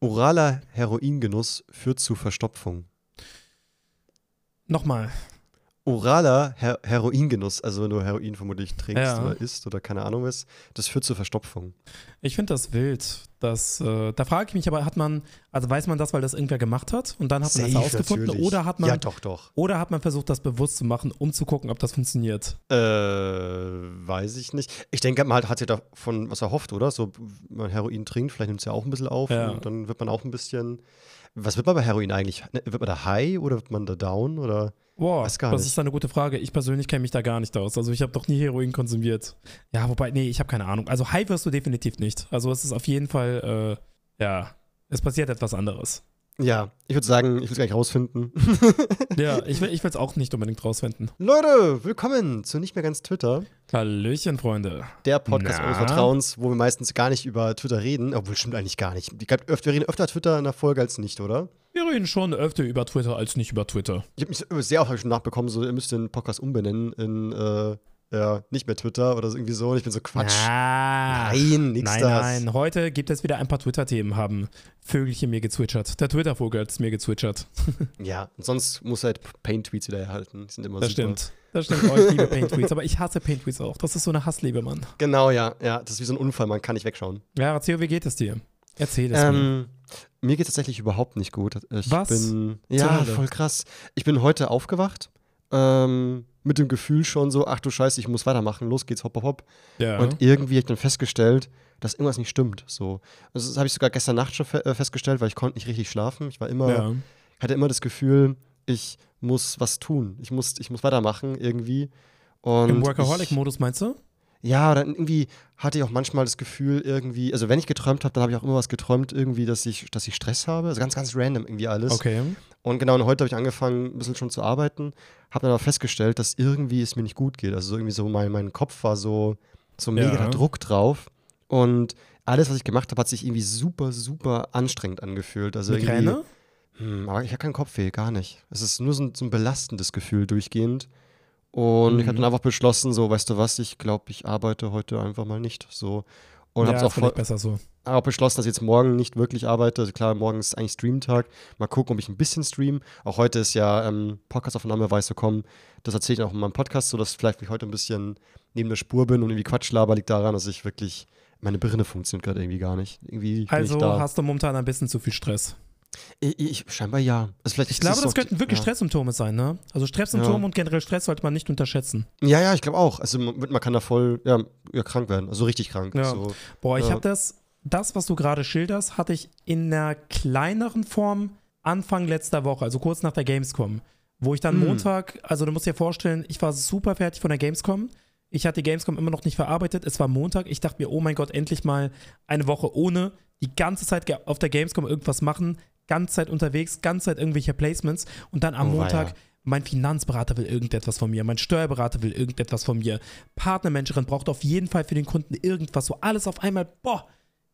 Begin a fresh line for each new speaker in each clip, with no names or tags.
Oraler Heroingenuss führt zu Verstopfung.
Nochmal.
Oraler Her Heroingenuss, also wenn du Heroin vermutlich trinkst
Ja.
oder isst oder keine Ahnung was, das führt zu Verstopfung.
Ich finde das wild. Das, äh, da frage ich mich aber, hat man, also weiß man das, weil das irgendwer gemacht hat und dann hat man das
Safe,
herausgefunden
natürlich.
oder hat man
Ja, doch, doch.
oder hat man versucht, das bewusst zu machen, um zu gucken, ob das funktioniert?
Äh, weiß ich nicht. Ich denke, man hat, hat ja davon was erhofft, oder? So, wenn man Heroin trinkt, vielleicht nimmt es ja auch ein bisschen auf
Ja.
und dann wird man auch ein bisschen. Was wird man bei Heroin eigentlich? Ne, Wird man da high oder wird man da down? Oder?
Boah,
Weiß gar
das
nicht.
ist eine gute Frage. Ich persönlich kenne mich da gar nicht aus. Also ich habe doch nie Heroin konsumiert. Ja, wobei, nee, ich habe keine Ahnung. Also high wirst du definitiv nicht. Also es ist auf jeden Fall, äh, ja, es passiert etwas anderes.
Ja, ich würde sagen, ich will es gleich rausfinden.
Ja, ich will es auch nicht unbedingt rausfinden.
Leute, willkommen zu Nicht mehr ganz Twitter,
Hallöchen, Freunde.
der Podcast eures Vertrauens, wo wir meistens gar nicht über Twitter reden. Obwohl, stimmt eigentlich gar nicht. Ich glaub, öfter- wir reden öfter Twitter in der Folge als nicht, oder?
Wir reden schon öfter über Twitter als nicht über Twitter.
Ich habe mich sehr oft schon nachbekommen, so, ihr müsst den Podcast umbenennen in, äh, ja, nicht mehr Twitter oder irgendwie so. Und ich bin so, Quatsch.
Ah.
Nein, nix
Nein,
das.
nein. Heute gibt es wieder ein paar Twitter-Themen, haben Vögelchen mir gezwitschert. Der Twitter-Vogel hat es mir gezwitschert.
Ja, und sonst muss halt Paint-Tweets wieder erhalten. Die sind immer
Das
super.
stimmt. Das stimmt. Oh, ich liebe Paint-Tweets, aber ich hasse Paint-Tweets auch. Das ist so eine Hassliebe, Mann.
Genau, ja. Ja, das ist wie so ein Unfall, man kann nicht wegschauen.
Ja, Erzähl, wie geht es dir? Erzähl es mir.
Ähm, mir geht es tatsächlich überhaupt nicht gut. Ich
Was?
bin. Ja, voll krass. Ich bin heute aufgewacht. Ähm, mit dem Gefühl schon so, ach du Scheiße, ich muss weitermachen, los geht's, hopp, hopp, hopp.
Ja.
Und irgendwie habe ich dann festgestellt, dass irgendwas nicht stimmt. So. Also, das habe ich sogar gestern Nacht schon fe äh, festgestellt, weil ich konnte nicht richtig schlafen. Ich war immer,
ja.
hatte immer das Gefühl, ich muss was tun. Ich muss, ich muss weitermachen irgendwie. Und
Im Workaholic-Modus meinst du?
ja, oder irgendwie hatte ich auch manchmal das Gefühl, irgendwie, also wenn ich geträumt habe, dann habe ich auch immer was geträumt, irgendwie, dass ich, dass ich Stress habe. Also ganz, ganz random irgendwie alles.
Okay.
Und genau, und heute habe ich angefangen, ein bisschen schon zu arbeiten, habe dann aber festgestellt, dass irgendwie es mir nicht gut geht. Also so irgendwie so mein, mein Kopf war so, so mega
Ja.
Druck drauf. Und alles, was ich gemacht habe, hat sich irgendwie super, super anstrengend angefühlt. Also
Migräne?
irgendwie, hm, aber ich habe keinen Kopfweh, gar nicht. Es ist nur so ein, so ein belastendes Gefühl durchgehend. Und ich habe
Mhm.
dann einfach beschlossen, so, weißt du was, ich glaube, ich arbeite heute einfach mal nicht. So. Und
ja,
habe es auch voll,
besser so.
auch beschlossen, dass ich jetzt morgen nicht wirklich arbeite. Also klar, morgen ist eigentlich Streamtag. Mal gucken, ob ich ein bisschen stream. Auch heute ist ja ähm, Podcastaufnahme weiß kommen. Das erzähle ich auch in meinem Podcast, so dass vielleicht ich heute ein bisschen neben der Spur bin und irgendwie Quatsch laber, liegt daran, dass ich wirklich meine Birne funktioniert gerade irgendwie gar nicht. Irgendwie
Also hast du momentan ein bisschen zu viel Stress.
Ich, ich, scheinbar ja. Also vielleicht
Ich glaube, das könnten wirklich
ja.
Stresssymptome sein, ne? Also Stresssymptome
Ja.
und generell Stress sollte man nicht unterschätzen.
Ja, ja, ich glaube auch. Also man, man kann da voll ja, krank werden. Also richtig krank.
Ja.
So.
Boah, ich habe das, das, was du gerade schilderst, hatte ich in einer kleineren Form Anfang letzter Woche, also kurz nach der Gamescom, wo ich dann
Hm.
Montag, also du musst dir vorstellen, ich war super fertig von der Gamescom. Ich hatte die Gamescom immer noch nicht verarbeitet. Es war Montag. Ich dachte mir, oh mein Gott, endlich mal eine Woche ohne die ganze Zeit auf der Gamescom irgendwas machen, ganze Zeit unterwegs, ganze Zeit irgendwelche Placements und dann am
Oh,
Montag
weia.
mein Finanzberater will irgendetwas von mir, mein Steuerberater will irgendetwas von mir, Partnermanagerin braucht auf jeden Fall für den Kunden irgendwas, so alles auf einmal, boah,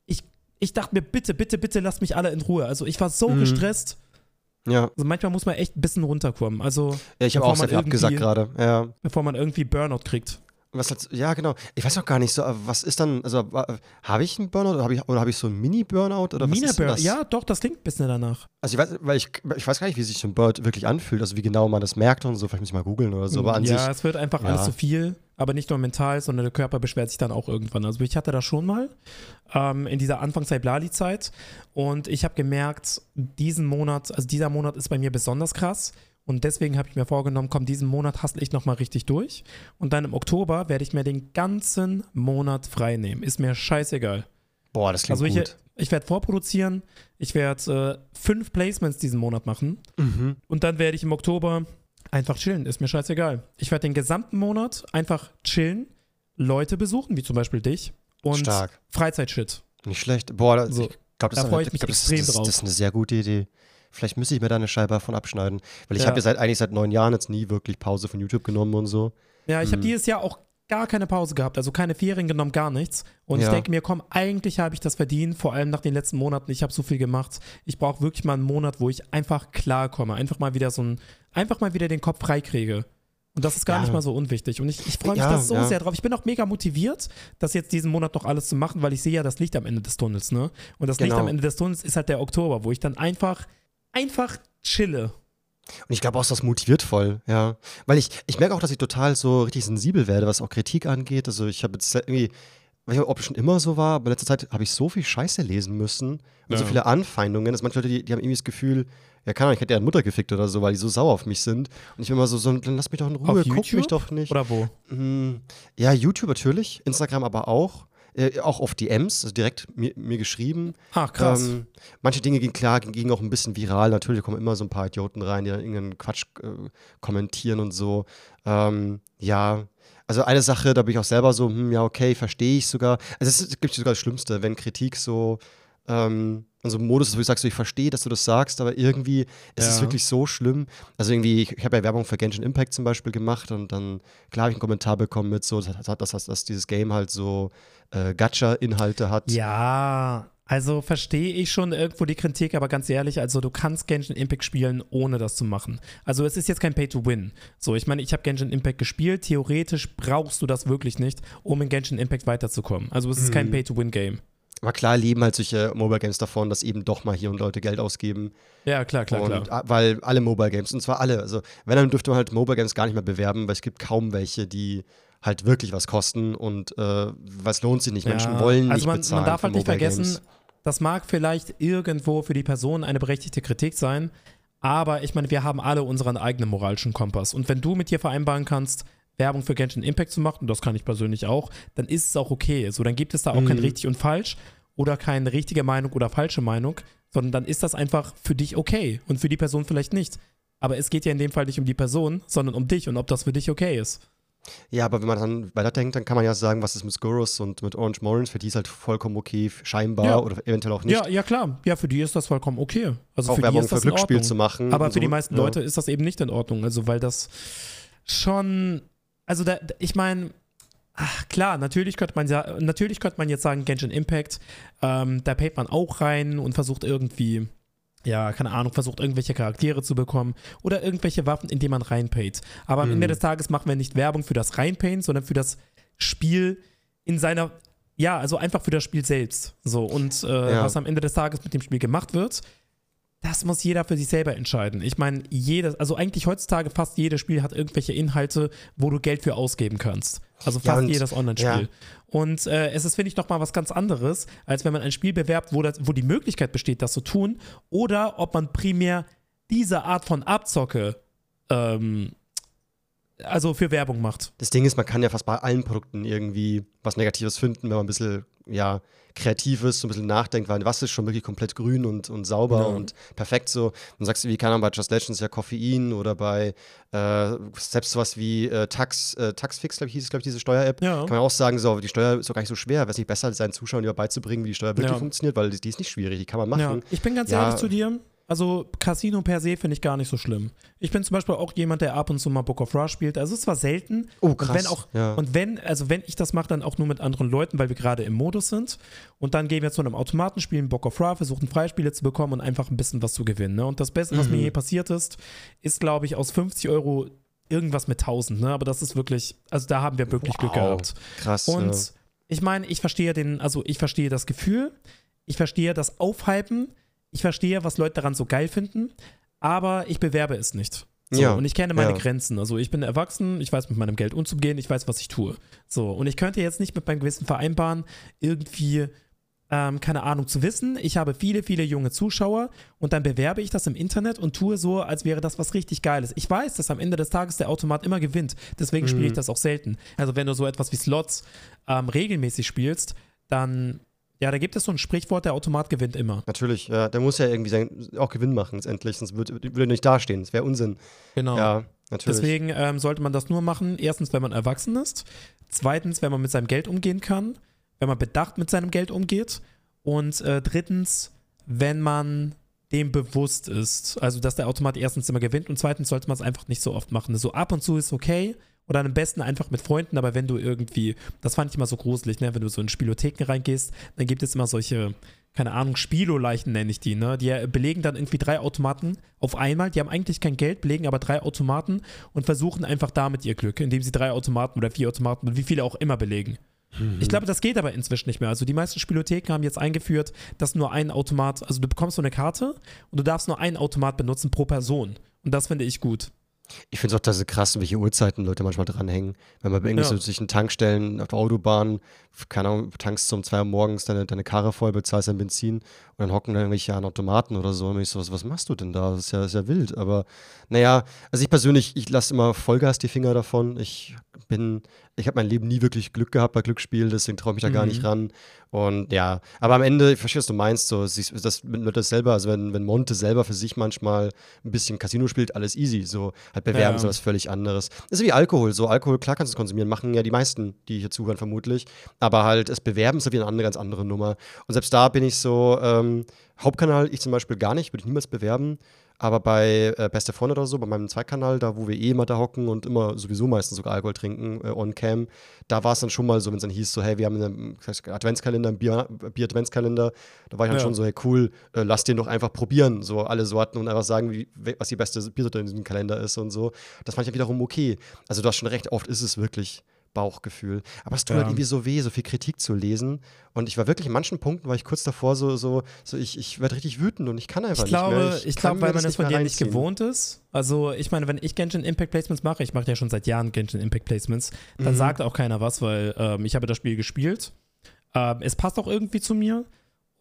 ich, ich dachte mir, bitte, bitte, bitte lasst mich alle in Ruhe. Also ich war so
Mhm.
gestresst,
Ja.
also manchmal muss man echt ein bisschen runterkommen, also
ja, ich habe auch sehr viel abgesagt gerade. Ja.
bevor man irgendwie Burnout kriegt.
Was hat, ja, genau. Ich weiß auch gar nicht so, äh, was ist dann, also wa- habe ich einen Burnout oder habe ich, oder hab ich so einen Mini-Burnout oder was denn
Burnout,
das?
ja, doch, das klingt ein bisschen danach.
Also ich weiß, weil ich, ich weiß gar nicht, wie sich so ein Burnout wirklich anfühlt, also wie genau man das merkt und so, vielleicht muss ich mal googeln oder so, aber an
ja,
sich,
es wird einfach
ja.
alles zu viel, aber nicht nur mental, sondern der Körper beschwert sich dann auch irgendwann. Also ich hatte das schon mal ähm, in dieser Anfangszeit-Blali-Zeit und ich habe gemerkt, diesen Monat, also dieser Monat ist bei mir besonders krass und deswegen habe ich mir vorgenommen, komm, diesen Monat hustle ich nochmal richtig durch und dann im Oktober werde ich mir den ganzen Monat frei nehmen. Ist mir scheißegal.
boah, das klingt
Also ich,
gut.
ich werde vorproduzieren, ich werde äh, fünf Placements diesen Monat machen
Mhm.
und dann werde ich im Oktober einfach chillen, ist mir scheißegal. Ich werde den gesamten Monat einfach chillen, Leute besuchen, wie zum Beispiel dich und
Stark.
Freizeitshit.
Nicht schlecht. Boah, das,
So,
ich glaube, das,
da
ist eine-
ich mich
glaub, das,
extrem
das,
drauf.
das ist eine sehr gute Idee. Vielleicht müsste ich mir da eine Scheibe davon abschneiden. Weil ich
Ja.
habe ja seit, eigentlich seit neun Jahren jetzt nie wirklich Pause von YouTube genommen und so.
Ja, ich habe
Hm.
dieses Jahr auch gar keine Pause gehabt, also keine Ferien genommen, gar nichts. Und ich
Ja.
denke mir, komm, eigentlich habe ich das verdient, vor allem nach den letzten Monaten. Ich habe so viel gemacht. Ich brauche wirklich mal einen Monat, wo ich einfach klarkomme. Einfach mal wieder so ein, einfach mal wieder den Kopf freikriege. Und das ist gar
Ja.
nicht mal so unwichtig. Und ich, ich freue mich
Ja,
da so
ja.
sehr drauf. Ich bin auch mega motiviert, das jetzt diesen Monat noch alles zu machen, weil ich sehe ja das Licht am Ende des Tunnels, ne? Und das Licht
Genau.
am Ende des Tunnels ist halt der Oktober, wo ich dann einfach, einfach chille.
Und ich glaube auch, das motiviert voll, ja. Weil ich, ich merke auch, dass ich total so richtig sensibel werde, was auch Kritik angeht. Also ich habe jetzt irgendwie, weiß nicht, ob es schon immer so war, aber in letzter Zeit habe ich so viel Scheiße lesen müssen und so
Ja.
viele Anfeindungen, dass manche Leute, die, die haben irgendwie das Gefühl, ja, keine Ahnung, ich hätte deren Mutter gefickt oder so, weil die so sauer auf mich sind. Und ich bin immer so, so dann lass mich doch in Ruhe,
Auf
guck mich
YouTube?
doch nicht.
Oder wo?
Mm, Ja, YouTube natürlich, Instagram aber auch. Äh, auch auf DMs, also direkt mir, mir geschrieben.
Ach, krass.
Ähm, manche Dinge gingen klar, gingen auch ein bisschen viral. Natürlich kommen immer so ein paar Idioten rein, die dann irgendeinen Quatsch äh, kommentieren und so. Ähm, ja, also eine Sache, da bin ich auch selber so, hm, ja, okay, verstehe ich sogar. Also es gibt sogar das Schlimmste, wenn Kritik so ähm, in so einem Modus ist, wo ich sage, so, ich verstehe, dass du das sagst, aber irgendwie ist es
Ja.
wirklich so schlimm. Also irgendwie, ich, ich habe ja Werbung für Genshin Impact zum Beispiel gemacht und dann, klar habe ich einen Kommentar bekommen mit so, dass, dass, dass, dass dieses Game halt so äh, Gacha-Inhalte hat.
Ja, also verstehe ich schon irgendwo die Kritik, aber ganz ehrlich, also du kannst Genshin Impact spielen, ohne das zu machen. Also es ist jetzt kein Pay-to-Win. So, ich meine, ich habe Genshin Impact gespielt, theoretisch brauchst du das wirklich nicht, um in Genshin Impact weiterzukommen. Also es ist kein
Mhm.
Pay-to-Win-Game.
Aber klar leben halt solche Mobile Games davon, dass eben doch mal hier und Leute Geld ausgeben.
Ja, klar, klar,
und,
klar.
Weil alle Mobile Games, und zwar alle, also wenn, dann dürfte man halt Mobile Games gar nicht mehr bewerben, weil es gibt kaum welche, die halt wirklich was kosten und äh, was lohnt sich nicht. Menschen
Ja,
wollen
also
nicht
man,
bezahlen.
man darf halt nicht vergessen,
Games.
das mag vielleicht irgendwo für die Person eine berechtigte Kritik sein, aber ich meine, wir haben alle unseren eigenen moralischen Kompass. Und wenn du mit dir vereinbaren kannst, Werbung für Genshin Impact zu machen, und das kann ich persönlich auch, dann ist es auch okay. So, dann gibt es da auch kein
Mhm.
richtig und falsch oder keine richtige Meinung oder falsche Meinung, sondern dann ist das einfach für dich okay und für die Person vielleicht nicht. Aber es geht ja in dem Fall nicht um die Person, sondern um dich und ob das für dich okay ist.
Ja, aber wenn man dann weiterdenkt, dann kann man ja sagen, was ist mit Skurrus und mit Orange Morons, für die ist halt vollkommen okay, scheinbar
Ja.
oder eventuell auch nicht.
Ja, ja klar. Ja, für die ist das vollkommen okay. Also
auch
für die
Werbung
ist
für
das in
Glücksspiel zu machen.
Aber für die
so.
meisten
ja.
Leute ist das eben nicht in Ordnung. Also, weil das schon, also da, ich meine, ach klar, natürlich könnte man ja, natürlich könnte man jetzt sagen, Genshin Impact, ähm, da payt man auch rein und versucht irgendwie, ja, keine Ahnung, versucht irgendwelche Charaktere zu bekommen oder irgendwelche Waffen, in die man reinpayt. Aber am
Mhm.
Ende des Tages machen wir nicht Werbung für das Reinpayen, sondern für das Spiel in seiner, ja, also einfach für das Spiel selbst. So, und äh,
Ja.
was am Ende des Tages mit dem Spiel gemacht wird, das muss jeder für sich selber entscheiden. Ich meine, jedes, also eigentlich heutzutage fast jedes Spiel hat irgendwelche Inhalte, wo du Geld für ausgeben kannst. Also
Ja,
fast
und-
jedes Online-Spiel.
ja.
Und äh, es ist, finde ich, nochmal was ganz anderes, als wenn man ein Spiel bewerbt, wo, das, wo die Möglichkeit besteht, das zu tun, oder ob man primär diese Art von Abzocke ähm, also für Werbung macht.
Das Ding ist, man kann ja fast bei allen Produkten irgendwie was Negatives finden, wenn man ein bisschen, ja, kreativ ist, so ein bisschen nachdenkt, weil was ist schon wirklich komplett grün und, und sauber
Ja.
und perfekt so. Dann sagst du, wie kann man bei Just Legends ja Koffein oder bei äh, selbst sowas wie äh, Tax, äh, Taxfix, glaube ich, hieß es, glaube ich, diese Steuer-App.
Ja.
Kann man auch sagen, so, die Steuer ist doch gar nicht so schwer. Wäre es nicht besser, seinen Zuschauern lieber beizubringen, wie die Steuer wirklich
Ja.
funktioniert, weil die, die ist nicht schwierig, die kann man machen.
Ich bin ganz ehrlich zu dir. Also Casino per se finde ich gar nicht so schlimm. Ich bin zum Beispiel auch jemand, der ab und zu mal Book of Rush spielt. Also es zwar selten.
Oh,
Und
krass.
wenn auch,
ja.
und wenn, also wenn ich das mache, dann auch nur mit anderen Leuten, weil wir gerade im Modus sind. Und dann gehen wir zu einem Automaten, spielen Bock of Ra, versuchen Freispiele zu bekommen und einfach ein bisschen was zu gewinnen. Ne? Und das Beste, was mir
Mhm.
je passiert ist, ist, glaube ich, aus 50 Euro irgendwas mit 1000. Ne? Aber das ist wirklich, also da haben wir wirklich Glück
Wow.
gehabt.
krass.
Und
ja.
ich meine, ich verstehe den, also ich verstehe das Gefühl, ich verstehe das Aufhypen, ich verstehe, was Leute daran so geil finden, aber ich bewerbe es nicht. So,
Ja,
und ich kenne meine
ja.
Grenzen. Also ich bin erwachsen, ich weiß mit meinem Geld umzugehen, ich weiß, was ich tue. So, und ich könnte jetzt nicht mit meinem Gewissen vereinbaren, irgendwie, ähm, keine Ahnung, zu wissen, ich habe viele, viele junge Zuschauer und dann bewerbe ich das im Internet und tue so, als wäre das was richtig Geiles. Ich weiß, dass am Ende des Tages der Automat immer gewinnt. Deswegen spiele ich
Mhm.
das auch selten. Also wenn du so etwas wie Slots ähm, regelmäßig spielst, dann, ja, da gibt es so ein Sprichwort, der Automat gewinnt immer.
Natürlich, ja, der muss ja irgendwie sein, auch Gewinn machen, letztendlich, sonst würde würde er nicht dastehen. Das wäre Unsinn.
Genau.
Ja, natürlich.
Deswegen ähm, sollte man das nur machen, erstens, wenn man erwachsen ist, zweitens, wenn man mit seinem Geld umgehen kann, wenn man bedacht mit seinem Geld umgeht und äh, drittens, wenn man dem bewusst ist. Also, dass der Automat erstens immer gewinnt und zweitens sollte man es einfach nicht so oft machen. So ab und zu ist okay oder am besten einfach mit Freunden, aber wenn du irgendwie, das fand ich immer so gruselig, ne? wenn du so in Spielotheken reingehst, dann gibt es immer solche keine Ahnung, Spieloleichen nenne ich die, ne? Die belegen dann irgendwie drei Automaten auf einmal. Die haben eigentlich kein Geld, belegen aber drei Automaten und versuchen einfach damit ihr Glück, indem sie drei Automaten oder vier Automaten und wie viele auch immer belegen. Mhm. Ich glaube, das geht aber inzwischen nicht mehr. Also die meisten Spielotheken haben jetzt eingeführt, dass nur ein Automat, also du bekommst so eine Karte und du darfst nur einen Automat benutzen pro Person. Und das finde ich gut.
Ich finde es auch das krass, welche Uhrzeiten Leute manchmal dranhängen. Wenn man bei irgendwelchen ja. Tankstellen auf der Autobahn, keine Ahnung, tankst du um zwei Uhr morgens deine, deine Karre voll, bezahlst dein Benzin und dann hocken da irgendwelche an Automaten oder so. Und ich so, was, was machst du denn da? Das ist ja, das ist ja wild. Aber naja, also ich persönlich, ich lasse immer Vollgas die Finger davon. Ich bin, ich habe mein Leben nie wirklich Glück gehabt bei Glücksspiel, deswegen traue ich mich da mhm. gar nicht mhm. ran. Und ja, aber am Ende, ich verstehe, was du meinst, so, das mit das selber, also wenn, wenn Monte selber für sich manchmal ein bisschen Casino spielt, alles easy. So, halt bewerben ja. ist was völlig anderes. Das ist wie Alkohol. So, Alkohol, klar kannst du es konsumieren, machen ja die meisten, die hier zuhören, vermutlich. Aber halt, es bewerben ist ja wieder eine ganz andere Nummer. Und selbst da bin ich so, ähm, Hauptkanal, ich zum Beispiel gar nicht, würde ich niemals bewerben. Aber bei äh, Beste Freunde oder so, bei meinem Zweitkanal, da wo wir eh immer da hocken und immer sowieso meistens sogar Alkohol trinken, äh, on cam, da war es dann schon mal so, wenn es dann hieß, so, hey, wir haben einen Adventskalender, einen Bier-Adventskalender, da war ich dann ja. schon so, hey, cool, äh, lass den doch einfach probieren, so alle Sorten und einfach sagen, wie, was die beste Biersorte in diesem Kalender ist und so. Das fand ich ja wiederum okay. Also du hast schon recht, oft ist es wirklich Bauchgefühl. Aber es tut halt ja. halt irgendwie so weh, so viel Kritik zu lesen. Und ich war wirklich in manchen Punkten, war ich kurz davor so, so, so ich, ich werde richtig wütend und ich kann einfach
ich glaube,
nicht mehr.
Ich, ich glaube, weil man das von dir nicht gewohnt ist. Also ich meine, wenn ich Genshin Impact Placements mache, ich mache ja schon seit Jahren Genshin Impact Placements, dann mhm. sagt auch keiner was, weil ähm, ich habe das Spiel gespielt. Ähm, es passt auch irgendwie zu mir.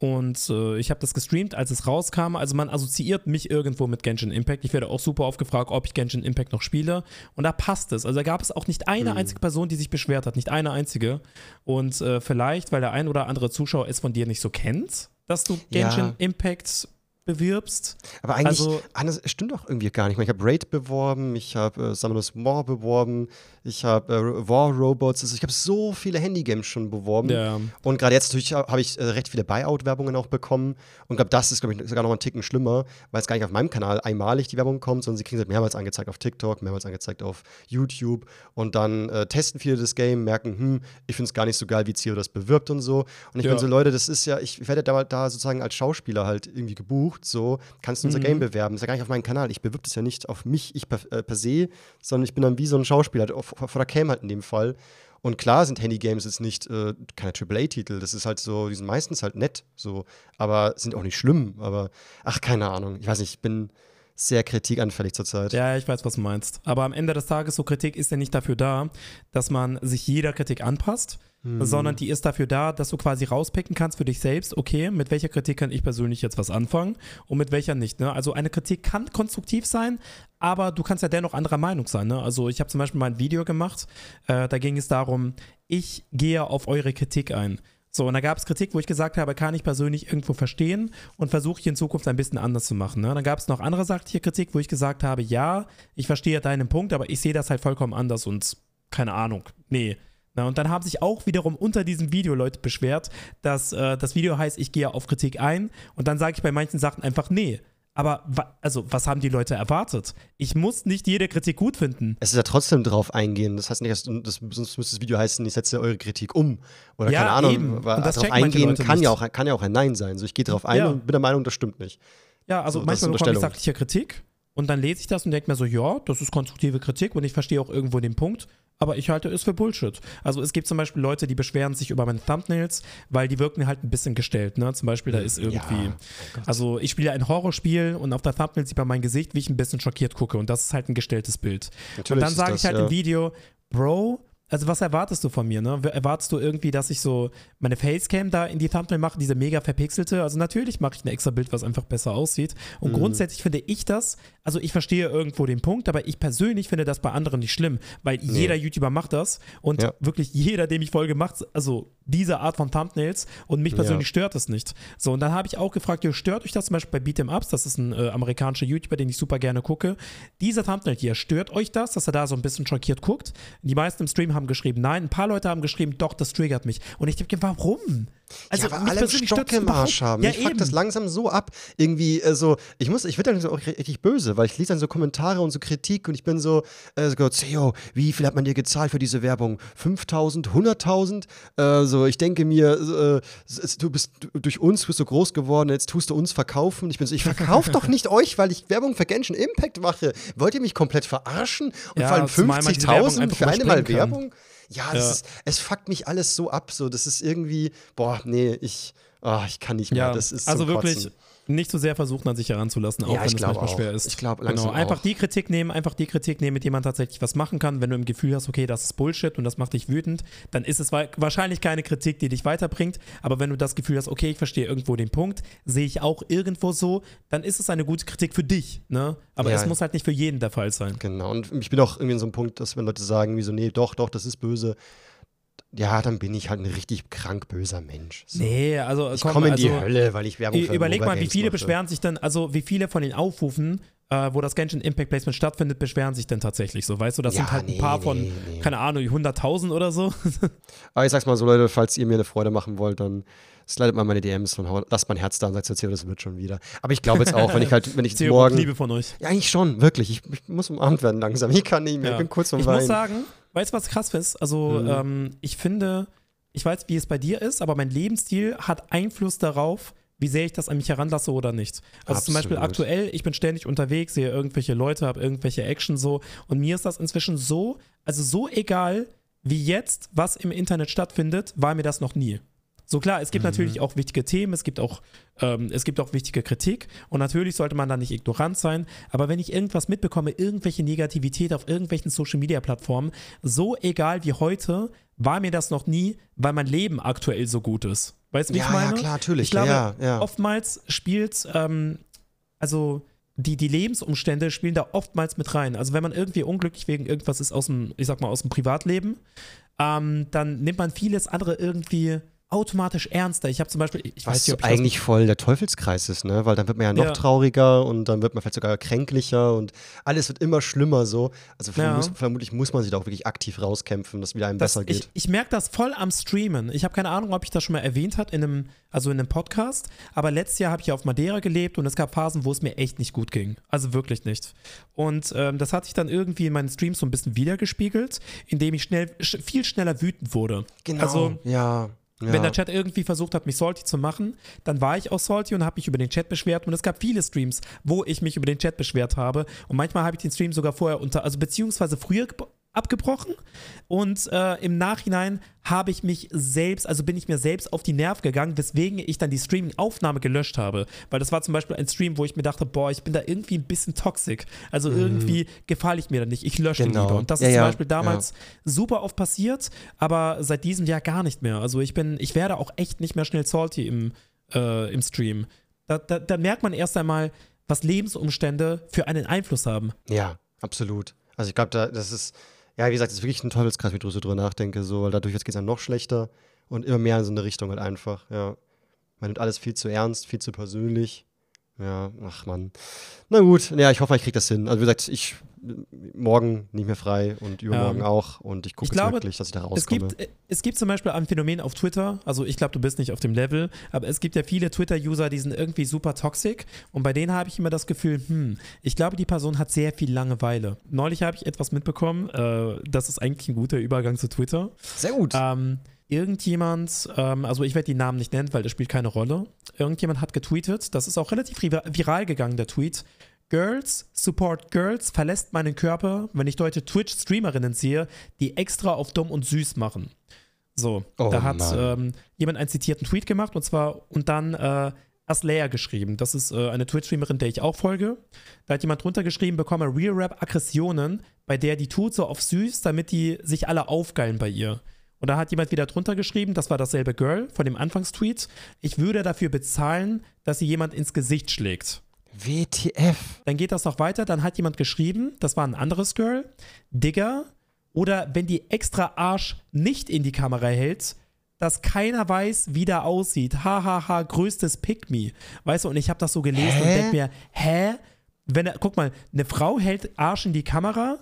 Und äh, ich habe das gestreamt, als es rauskam. Also man assoziiert mich irgendwo mit Genshin Impact. Ich werde auch super oft gefragt, ob ich Genshin Impact noch spiele. Und da passt es. Also da gab es auch nicht eine mhm. einzige Person, die sich beschwert hat. Nicht eine einzige. Und äh, vielleicht, weil der ein oder andere Zuschauer es von dir nicht so kennt, dass du Genshin ja. Impact bewirbst.
Aber eigentlich, also, anders, stimmt doch irgendwie gar nicht. Ich habe Raid beworben, ich habe äh, Summoners War beworben, ich habe äh, War Robots, also ich habe so viele Handygames schon beworben. Ja. Und gerade jetzt natürlich habe ich äh, recht viele Buyout-Werbungen auch bekommen. Und glaube, das ist, glaube ich, sogar noch ein Ticken schlimmer, weil es gar nicht auf meinem Kanal einmalig die Werbung kommt, sondern sie kriegen es halt mehrmals angezeigt auf TikTok, mehrmals angezeigt auf YouTube. Und dann äh, testen viele das Game, merken, hm, ich finde es gar nicht so geil, wie Zio das bewirbt und so. Und ich ja. bin so, Leute, das ist ja, ich werde da, da sozusagen als Schauspieler halt irgendwie gebucht, so, kannst du unser mhm. Game bewerben. Das ist ja gar nicht auf meinem Kanal. Ich bewirbe das ja nicht auf mich, ich per, äh, per se, sondern ich bin dann wie so ein Schauspieler, halt auf, der Cam halt in dem Fall. Und klar sind Handygames jetzt nicht äh, keine AAA-Titel, das ist halt so, die sind meistens halt nett, so, aber sind auch nicht schlimm. Aber ach, keine Ahnung. Ich weiß nicht, ich bin sehr kritikanfällig zurzeit.
Ja, ich weiß, was du meinst. Aber am Ende des Tages, so Kritik ist ja nicht dafür da, dass man sich jeder Kritik anpasst, hm. sondern die ist dafür da, dass du quasi rauspicken kannst für dich selbst, okay, mit welcher Kritik kann ich persönlich jetzt was anfangen und mit welcher nicht. Ne? Also eine Kritik kann konstruktiv sein, aber du kannst ja dennoch anderer Meinung sein. Ne? Also ich habe zum Beispiel mal ein Video gemacht, äh, da ging es darum, ich gehe auf eure Kritik ein. So, und da gab es Kritik, wo ich gesagt habe, kann ich persönlich irgendwo verstehen und versuche ich in Zukunft ein bisschen anders zu machen. Ne? Dann gab es noch andere sachliche Kritik, wo ich gesagt habe, ja, ich verstehe deinen Punkt, aber ich sehe das halt vollkommen anders und keine Ahnung, nee. Na, und dann haben sich auch wiederum unter diesem Video Leute beschwert, dass äh, das Video heißt, ich gehe auf Kritik ein und dann sage ich bei manchen Sachen einfach, nee, aber wa also, was haben die Leute erwartet? Ich muss nicht jede Kritik gut finden.
Es ist ja trotzdem drauf eingehen. Das heißt nicht, dass, das, sonst müsste das Video heißen, ich setze eure Kritik um. Oder ja, keine Ahnung. Eben. Aber darauf eingehen kann ja, auch, kann ja auch ein Nein sein. So, ich gehe darauf ein ja. und bin der Meinung, das stimmt nicht.
Ja, also so, manchmal bekomme ich sachliche Kritik und dann lese ich das und denke mir so, ja, das ist konstruktive Kritik und ich verstehe auch irgendwo den Punkt aber ich halte es für Bullshit. Also es gibt zum Beispiel Leute, die beschweren sich über meine Thumbnails, weil die wirken halt ein bisschen gestellt. Ne? Zum Beispiel, da ist irgendwie, ja, oh also ich spiele ein Horrorspiel und auf der Thumbnail sieht man mein Gesicht, wie ich ein bisschen schockiert gucke und das ist halt ein gestelltes Bild. Natürlich und dann sage ich halt ja. im Video, Bro, also was erwartest du von mir, ne? Erwartest du irgendwie, dass ich so meine Facecam da in die Thumbnail mache, diese mega verpixelte? Also natürlich mache ich ein extra Bild, was einfach besser aussieht. Und mhm. grundsätzlich finde ich das, also ich verstehe irgendwo den Punkt, aber ich persönlich finde das bei anderen nicht schlimm, weil nee. jeder YouTuber macht das und ja. wirklich jeder, dem ich folge, macht also diese Art von Thumbnails und mich persönlich ja. stört es nicht. So, und dann habe ich auch gefragt, stört euch das zum Beispiel bei Beat'em Ups, das ist ein äh, amerikanischer YouTuber, den ich super gerne gucke. Dieser Thumbnail hier, stört euch das, dass er da so ein bisschen schockiert guckt? Die meisten im Stream haben geschrieben, nein. Ein paar Leute haben geschrieben, doch, das triggert mich. Und ich denke, warum? Also,
ja, aber alle Stock im Arsch haben.
Ja,
ich fuck das langsam so ab. Irgendwie äh, so, ich muss, ich werde dann so auch richtig böse, weil ich lese dann so Kommentare und so Kritik und ich bin so, äh, so CEO, wie viel hat man dir gezahlt für diese Werbung? 5000, 100.000? Äh, so, ich denke mir, äh, du bist du, durch uns bist du groß geworden, jetzt tust du uns verkaufen. Ich bin so, ich verkaufe doch nicht euch, weil ich Werbung für Genshin Impact mache. Wollt ihr mich komplett verarschen? Und
Ja,
vor allem
zumal man diese Werbung
50.000
einfach
für eine Mal. Werbung? Ja,
Ja.
Ist, es fuckt mich alles so ab. So, das ist irgendwie, boah, nee, ich, ah, ich kann nicht mehr.
Ja,
das ist
also wirklich
Kotzen.
Nicht zu sehr versuchen, an sich heranzulassen, auch
Ja,
wenn es manchmal
auch.
schwer ist.
Ich glaub
genau. Einfach
auch.
die Kritik nehmen, einfach die Kritik nehmen, mit der man tatsächlich was machen kann. Wenn du im Gefühl hast, okay, das ist Bullshit und das macht dich wütend, dann ist es wa- wahrscheinlich keine Kritik, die dich weiterbringt. Aber wenn du das Gefühl hast, okay, ich verstehe irgendwo den Punkt, sehe ich auch irgendwo so, dann ist es eine gute Kritik für dich. Ne? Aber
Ja.
es muss halt nicht für jeden der Fall sein.
Genau. Und ich bin auch irgendwie in so einem Punkt, dass wenn Leute sagen, wie so, nee, doch, doch, das ist böse, ja, dann bin ich halt ein richtig krank böser Mensch. So.
Nee, also
ich
komm,
komme in
also,
die Hölle, weil ich Werbung für
Überleg mal, wie viele
mache.
beschweren sich denn, also wie viele von den Aufrufen, äh, wo das Genshin Impact Placement stattfindet, beschweren sich denn tatsächlich so? Weißt du, das
Ja,
sind halt
nee,
ein paar von,
nee, nee.
keine Ahnung, 100.000 oder so.
Aber ich sag's mal so, Leute, falls ihr mir eine Freude machen wollt, dann slidet mal meine DMs und haut- lasst mein Herz da und sagt, erzähl, das wird schon wieder. Aber ich glaube jetzt auch, wenn ich halt, wenn ich morgen.
Liebe von euch.
Ja, eigentlich schon, wirklich. Ich, ich muss umarmt werden langsam. Ich kann nicht mehr.
Ja.
Ich bin kurz vom
Ich
Weinen.
muss sagen, weißt du, was krass ist? Also,
Mhm.
ähm, ich finde, ich weiß, wie es bei dir ist, aber mein Lebensstil hat Einfluss darauf, wie sehr ich das an mich heranlasse oder nicht. Also zum Beispiel
Absolut.
aktuell, ich bin ständig unterwegs, sehe irgendwelche Leute, habe irgendwelche Action so und mir ist das inzwischen so, also so egal wie jetzt, was im Internet stattfindet, war mir das noch nie. So klar, es
Mhm.
gibt natürlich auch wichtige Themen, es gibt auch, ähm, es gibt auch wichtige Kritik und natürlich sollte man da nicht ignorant sein, aber wenn ich irgendwas mitbekomme, irgendwelche Negativität auf irgendwelchen Social Media Plattformen, so egal wie heute, war mir das noch nie, weil mein Leben aktuell so gut ist. Weißt du, wie
ja,
ich meine?
ja, klar, natürlich.
Ich glaube,
ja, ja.
oftmals spielt, ähm, also die, die Lebensumstände spielen da oftmals mit rein. Also wenn man irgendwie unglücklich wegen irgendwas ist aus dem, ich sag mal, aus dem Privatleben, ähm, dann nimmt man vieles andere irgendwie automatisch ernster. Ich habe zum Beispiel, ich weiß
Weißt
nicht, ob
eigentlich voll der Teufelskreis ist, ne? Weil dann wird man ja noch
Ja.
trauriger und dann wird man vielleicht sogar kränklicher und alles wird immer schlimmer so. Also
Ja.
muss, vermutlich muss man sich da auch wirklich aktiv rauskämpfen, dass es wieder einem
Das,
besser geht.
ich ich merke das voll am Streamen. Ich habe keine Ahnung, ob ich das schon mal erwähnt hat in einem, also in einem Podcast, aber letztes Jahr habe ich auf Madeira gelebt und es gab Phasen, wo es mir echt nicht gut ging. Also wirklich nicht. Und ähm, das hat sich dann irgendwie in meinen Streams so ein bisschen wiedergespiegelt, indem ich schnell, sch viel schneller wütend wurde.
genau.
Also
ja. Ja.
wenn der Chat irgendwie versucht hat, mich salty zu machen, dann war ich auch salty und habe mich über den Chat beschwert. Und es gab viele Streams, wo ich mich über den Chat beschwert habe. Und manchmal habe ich den Stream sogar vorher unter, also beziehungsweise früher abgebrochen. Und äh, im Nachhinein habe ich mich selbst, also bin ich mir selbst auf die Nerv gegangen, weswegen ich dann die Streaming-Aufnahme gelöscht habe. Weil das war zum Beispiel ein Stream, wo ich mir dachte, boah, ich bin da irgendwie ein bisschen toxic. Also irgendwie gefalle ich mir da nicht. Ich lösche
Genau.
lieber. Und das
Ja,
ist zum
ja,
Beispiel damals super oft passiert, aber seit diesem Jahr gar nicht mehr. Also ich bin, ich werde auch echt nicht mehr schnell salty im, äh, im Stream. Da, da, da merkt man erst einmal, was Lebensumstände für einen Einfluss haben.
Ja, absolut. Also ich glaube, da, das ist, ja, wie gesagt, das ist wirklich ein Teufelskreis, wie ich drüber nachdenke, so, weil dadurch geht es einem noch schlechter und immer mehr in so eine Richtung halt einfach, ja. Man nimmt alles viel zu ernst, viel zu persönlich. Ja, ach man. Na gut, ja, ich hoffe, ich kriege das hin. Also wie gesagt, ich morgen nicht mehr frei und übermorgen
Ja.
auch und ich gucke wirklich, dass ich da
Es
rauskomme.
gibt, äh, es gibt zum Beispiel ein Phänomen auf Twitter, also ich glaube, du bist nicht auf dem Level, aber es gibt ja viele Twitter-User, die sind irgendwie super toxic und bei denen habe ich immer das Gefühl, hm, ich glaube, die Person hat sehr viel Langeweile. Neulich habe ich etwas mitbekommen, äh, das ist eigentlich ein guter Übergang zu Twitter.
Sehr gut.
Ähm, irgendjemand, ähm, also ich werde die Namen nicht nennen, weil das spielt keine Rolle. Irgendjemand hat getweetet, das ist auch relativ vira- viral gegangen, der Tweet. Girls support Girls verlässt meinen Körper, wenn ich heute Twitch-Streamerinnen sehe, die extra auf dumm und süß machen. So,
Oh
da hat ähm, jemand einen zitierten Tweet gemacht und zwar und dann äh, Aslea geschrieben. Das ist äh, eine Twitch-Streamerin, der ich auch folge. Da hat jemand drunter geschrieben, bekomme Real Rap Aggressionen, bei der die tut so auf süß, damit die sich alle aufgeilen bei ihr. Und da hat jemand wieder drunter geschrieben, das war dasselbe Girl von dem Anfangstweet. Ich würde dafür bezahlen, dass sie jemand ins Gesicht schlägt.
WTF.
Dann geht das noch weiter, dann hat jemand geschrieben, das war ein anderes Girl, Digger, oder wenn die extra Arsch nicht in die Kamera hält, dass keiner weiß, wie der aussieht. Hahaha, ha, ha, größtes Pick me. Weißt du, und ich habe das so gelesen und
Hä?
denke mir, hä? Wenn er, guck mal, eine Frau hält Arsch in die Kamera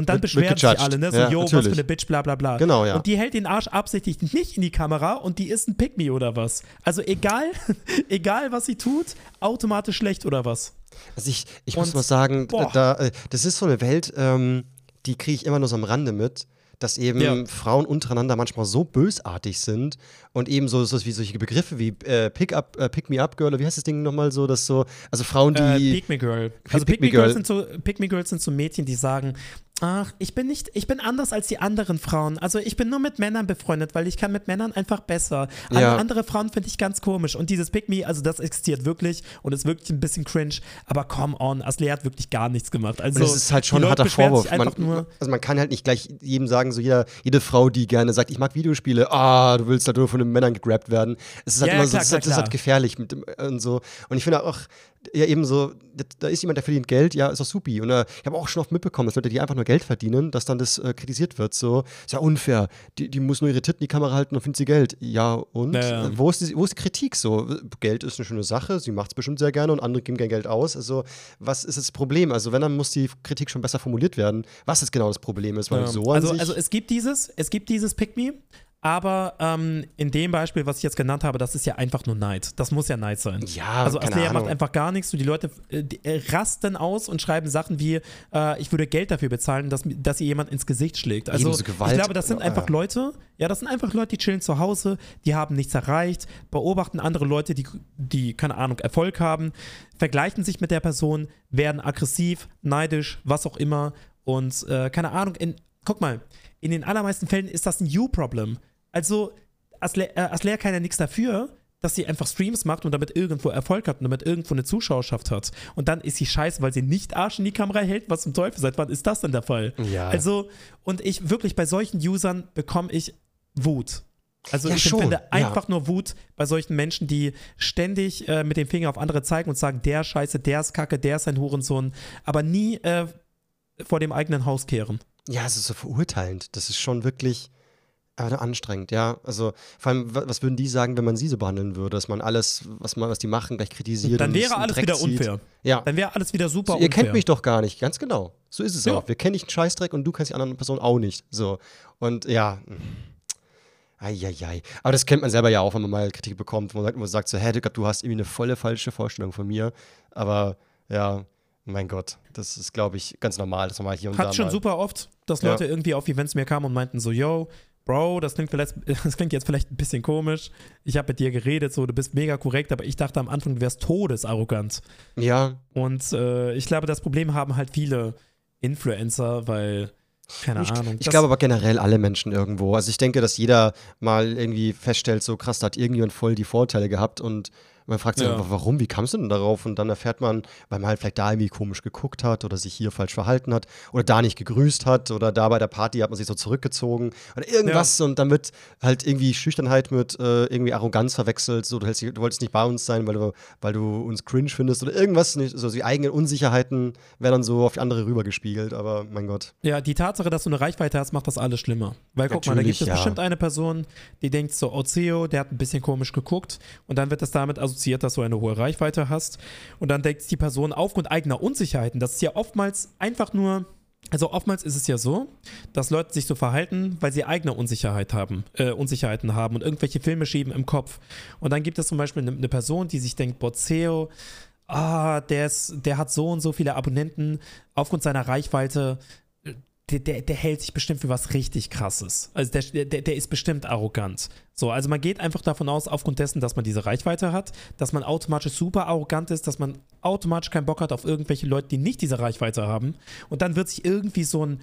Und dann
wird
beschweren sich
gejudged.
alle, ne? So,
Ja,
yo, was
natürlich.
für eine Bitch, bla bla bla.
Genau, ja.
Und die hält den Arsch absichtlich nicht in die Kamera und die ist ein Pick-Me oder was. Also egal, egal was sie tut, automatisch schlecht oder was.
Also ich, ich muss
Und-
mal sagen,
boah.
da, äh, das ist so eine Welt, ähm, die kriege ich immer nur so am Rande mit, dass eben
Ja.
Frauen untereinander manchmal so bösartig sind und eben so, so wie solche Begriffe wie äh, Pick up, äh, Pick me up Girl, oder wie heißt das Ding nochmal so, dass so, also Frauen,
Äh,
die
Pick Me Girl. Also
Pick
Pick
Me
Me Girls
Girl.
sind so Pick Me Girls sind so Mädchen, die sagen, ach, ich bin nicht, ich bin anders als die anderen Frauen. Also ich bin nur mit Männern befreundet, weil ich kann mit Männern einfach besser.
Ja.
andere Frauen finde ich ganz komisch. Und dieses Pick Me, also das existiert wirklich und ist wirklich ein bisschen cringe. Aber come on, Ashley hat wirklich gar nichts gemacht. Also
Und das ist halt schon ein harter Vorwurf. Man, also man kann halt nicht gleich jedem sagen, so jeder, jede Frau, die gerne sagt, ich mag Videospiele, ah, du willst halt nur von den Männern gegrabt werden. Es ist halt
Ja,
immer so,
klar,
das, ist
klar,
halt- das ist halt
klar.
gefährlich mit dem, und so. Und ich finde auch, ja eben so, da- da ist jemand, der verdient Geld, ja, ist doch supi. Und äh, ich habe auch schon oft mitbekommen, dass Leute, die einfach nur Geld verdienen, dass dann das äh, kritisiert wird. So, ist ja unfair. Die, die muss nur ihre Titten in die Kamera halten und findet sie Geld. Ja, und?
Ja, ja.
Äh, Wo, ist die, wo ist die Kritik so? Geld ist eine schöne Sache, sie macht es bestimmt sehr gerne und andere geben kein Geld aus. Also, was ist das Problem? Also, wenn, dann muss die Kritik schon besser formuliert werden, was jetzt genau das Problem ist. Weil
Ja.
so
also, also es gibt dieses, es gibt dieses Pick Me, aber ähm, in dem Beispiel, was ich jetzt genannt habe, das ist ja einfach nur Neid. Das muss ja Neid sein.
Ja,
also Aslea macht einfach gar nichts. So die Leute äh, die, äh, rasten aus und schreiben Sachen wie, äh, ich würde Geld dafür bezahlen, dass, dass ihr jemand ins Gesicht schlägt. Also ich glaube, das sind einfach Leute, ja, das sind einfach Leute, die chillen zu Hause, die haben nichts erreicht, beobachten andere Leute, die, die keine Ahnung, Erfolg haben, vergleichen sich mit der Person, werden aggressiv, neidisch, was auch immer und äh, keine Ahnung, in, guck mal, in den allermeisten Fällen ist das ein You-Problem. Also Aslea, äh, kann ja nichts dafür, dass sie einfach Streams macht und damit irgendwo Erfolg hat und damit irgendwo eine Zuschauerschaft hat. Und dann ist sie scheiße, weil sie nicht Arsch in die Kamera hält. Was zum Teufel? Seit wann ist das denn der Fall?
Ja.
Also, und ich wirklich bei solchen Usern bekomme ich Wut. Also
Ja,
ich
schon,
empfinde
ja.
einfach nur Wut bei solchen Menschen, die ständig äh, mit dem Finger auf andere zeigen und sagen, der scheiße, der ist kacke, der ist ein Hurensohn, aber nie äh, vor dem eigenen Haus kehren.
Ja, es ist so verurteilend. Das ist schon wirklich äh, anstrengend, ja. Also vor allem, wa- was würden die sagen, wenn man sie so behandeln würde, dass man alles, was man, was die machen, gleich kritisiert
Dann wäre alles
Dreck
wieder
zieht.
unfair.
Ja.
Dann wäre alles wieder super
So, ihr
unfair.
kennt mich doch gar nicht, ganz genau. So ist es
Ja.
auch. Wir kennen nicht einen Scheißdreck und du kennst die anderen Personen auch nicht. So. Und ja. Eieiei. Aber das kennt man selber ja auch, wenn man mal Kritik bekommt, wo man sagt, wo man sagt so, Digga, du hast irgendwie eine volle falsche Vorstellung von mir. Aber ja, mein Gott, das ist, glaube ich, ganz normal, dass man mal hier und da
Hat schon super oft, dass
Ja.
Leute irgendwie auf Events mir kamen und meinten so, yo, Bro, das klingt, vielleicht, das klingt jetzt vielleicht ein bisschen komisch. Ich habe mit dir geredet, so, du bist mega korrekt, aber ich dachte am Anfang, du wärst todesarrogant.
Ja,
Und äh, ich glaube, das Problem haben halt viele Influencer, weil, keine
Ich,
Ahnung.
ich glaube aber generell alle Menschen irgendwo. Also ich denke, dass jeder mal irgendwie feststellt, so krass, da hat irgendjemand voll die Vorteile gehabt und man fragt sich,
Ja.
einfach, warum, wie kamst du denn darauf? Und dann erfährt man, weil man halt vielleicht da irgendwie komisch geguckt hat oder sich hier falsch verhalten hat oder da nicht gegrüßt hat oder da bei der Party hat man sich so zurückgezogen oder irgendwas und dann wird halt irgendwie Schüchternheit mit äh, irgendwie Arroganz verwechselt. So, du, hältst, du wolltest nicht bei uns sein, weil du, weil du uns cringe findest oder irgendwas. Nicht, so die eigenen Unsicherheiten werden dann so auf die andere rübergespiegelt, aber mein Gott.
Ja, die Tatsache, dass du eine Reichweite hast, macht das alles schlimmer. Weil guck mal, da
Natürlich,
gibt es
ja.
bestimmt eine Person, die denkt so, Ozeo, der hat ein bisschen komisch geguckt und dann wird das damit assoziiert, dass du eine hohe Reichweite hast. Und dann denkt die Person aufgrund eigener Unsicherheiten, das ist ja oftmals einfach nur, also oftmals ist es ja so, dass Leute sich so verhalten, weil sie eigene Unsicherheit haben, äh, Unsicherheiten haben und irgendwelche Filme schieben im Kopf. Und dann gibt es zum Beispiel eine, eine Person, die sich denkt, Bozeo, ah, der, ist, der hat so und so viele Abonnenten. Aufgrund seiner Reichweite, der, der, der hält sich bestimmt für was richtig krasses. Also der, der, der ist bestimmt arrogant. So, also man geht einfach davon aus, aufgrund dessen, dass man diese Reichweite hat, dass man automatisch super arrogant ist, dass man automatisch keinen Bock hat auf irgendwelche Leute, die nicht diese Reichweite haben. Und dann wird sich irgendwie so ein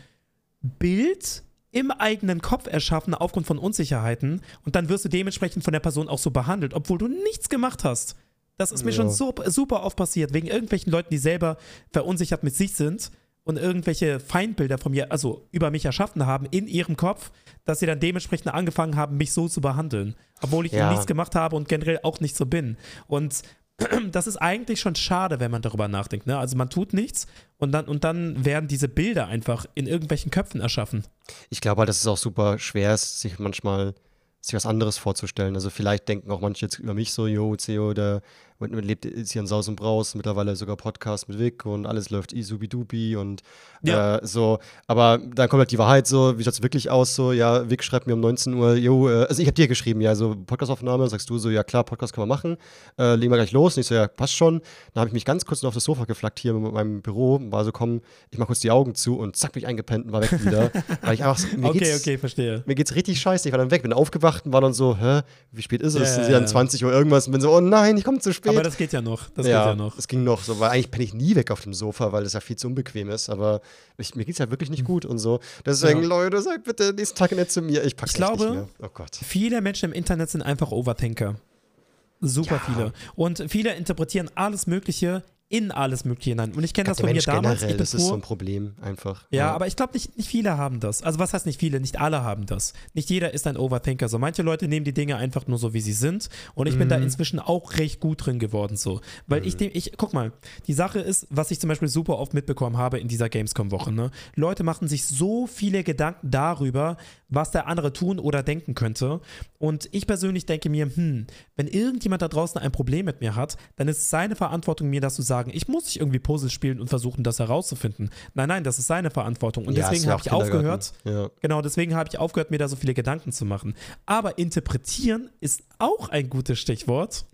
Bild im eigenen Kopf erschaffen aufgrund von Unsicherheiten und dann wirst du dementsprechend von der Person auch so behandelt, obwohl du nichts gemacht hast. Das ist mir
Ja.
schon so, super oft passiert, wegen irgendwelchen Leuten, die selber verunsichert mit sich sind und irgendwelche Feindbilder von mir, also über mich erschaffen haben in ihrem Kopf, dass sie dann dementsprechend angefangen haben, mich so zu behandeln, obwohl ich
Ja.
nichts gemacht habe und generell auch nicht so bin. Und das ist eigentlich schon schade, wenn man darüber nachdenkt. Ne? Also man tut nichts und dann, und dann werden diese Bilder einfach in irgendwelchen Köpfen erschaffen.
Ich glaube halt, dass es auch super schwer ist, sich manchmal sich was anderes vorzustellen. Also vielleicht denken auch manche jetzt über mich so, jo, CEO, der und man lebt ist hier in Saus und Braus, mittlerweile sogar Podcast mit Vic und alles läuft isubidubi und
Ja.
äh, so. Aber dann kommt halt die Wahrheit so, wie schaut es wirklich aus? So, ja, Vic schreibt mir um 19 Uhr, jo, äh, also ich habe dir geschrieben, ja, so Podcastaufnahme, sagst du so, ja klar, Podcast können wir machen, äh, legen wir gleich los. Und ich so, ja, passt schon. Dann habe ich mich ganz kurz noch auf das Sofa geflackt hier mit meinem Büro, war so, komm, ich mach kurz die Augen zu und zack, bin ich eingepennt und war weg wieder. weil ich einfach, mir
Okay,
geht's,
okay, verstehe.
mir geht's richtig scheiße. Ich war dann weg, bin aufgewacht und war dann so, hä, wie spät ist es?
Ja,
sind dann
ja.
20 Uhr irgendwas und bin so, oh nein, ich komme zu spät.
Aber das geht ja noch. Das
ja,
geht ja noch.
es ging noch so, weil eigentlich penne ich nie weg auf dem Sofa, weil das ja viel zu unbequem ist. Aber ich, mir geht's ja wirklich nicht gut und so. Deswegen,
Ja.
Leute, seid bitte nächsten Tag nicht zu mir. Ich pack's
Ich glaube-
nicht mehr. Oh Gott.
Viele Menschen im Internet sind einfach Overthinker. Super
Ja.
viele. Und viele interpretieren alles Mögliche in alles Mögliche hinein. Und ich kenne das von mir
Mensch
damals.
generell,
ich bin
das ist so ein Problem einfach.
Ja, aber ich glaube, nicht, nicht viele haben das. Also was heißt nicht viele? Nicht alle haben das. Nicht jeder ist ein Overthinker. So manche Leute nehmen die Dinge einfach nur so, wie sie sind. Und ich bin
Mhm.
da inzwischen auch recht gut drin geworden so. Weil ich dem, ich, guck mal, die Sache ist, was ich zum Beispiel super oft mitbekommen habe in dieser Gamescom-Woche, ne? Leute machen sich so viele Gedanken darüber, was der andere tun oder denken könnte. Und ich persönlich denke mir, hm, wenn irgendjemand da draußen ein Problem mit mir hat, dann ist es seine Verantwortung, mir das zu sagen. Ich muss nicht irgendwie Puzzle spielen und versuchen, das herauszufinden. Nein, nein, das ist seine Verantwortung. Und
Ja,
deswegen habe ich aufgehört.
Ja.
Genau, deswegen habe ich aufgehört, mir da so viele Gedanken zu machen. Aber interpretieren ist auch ein gutes Stichwort.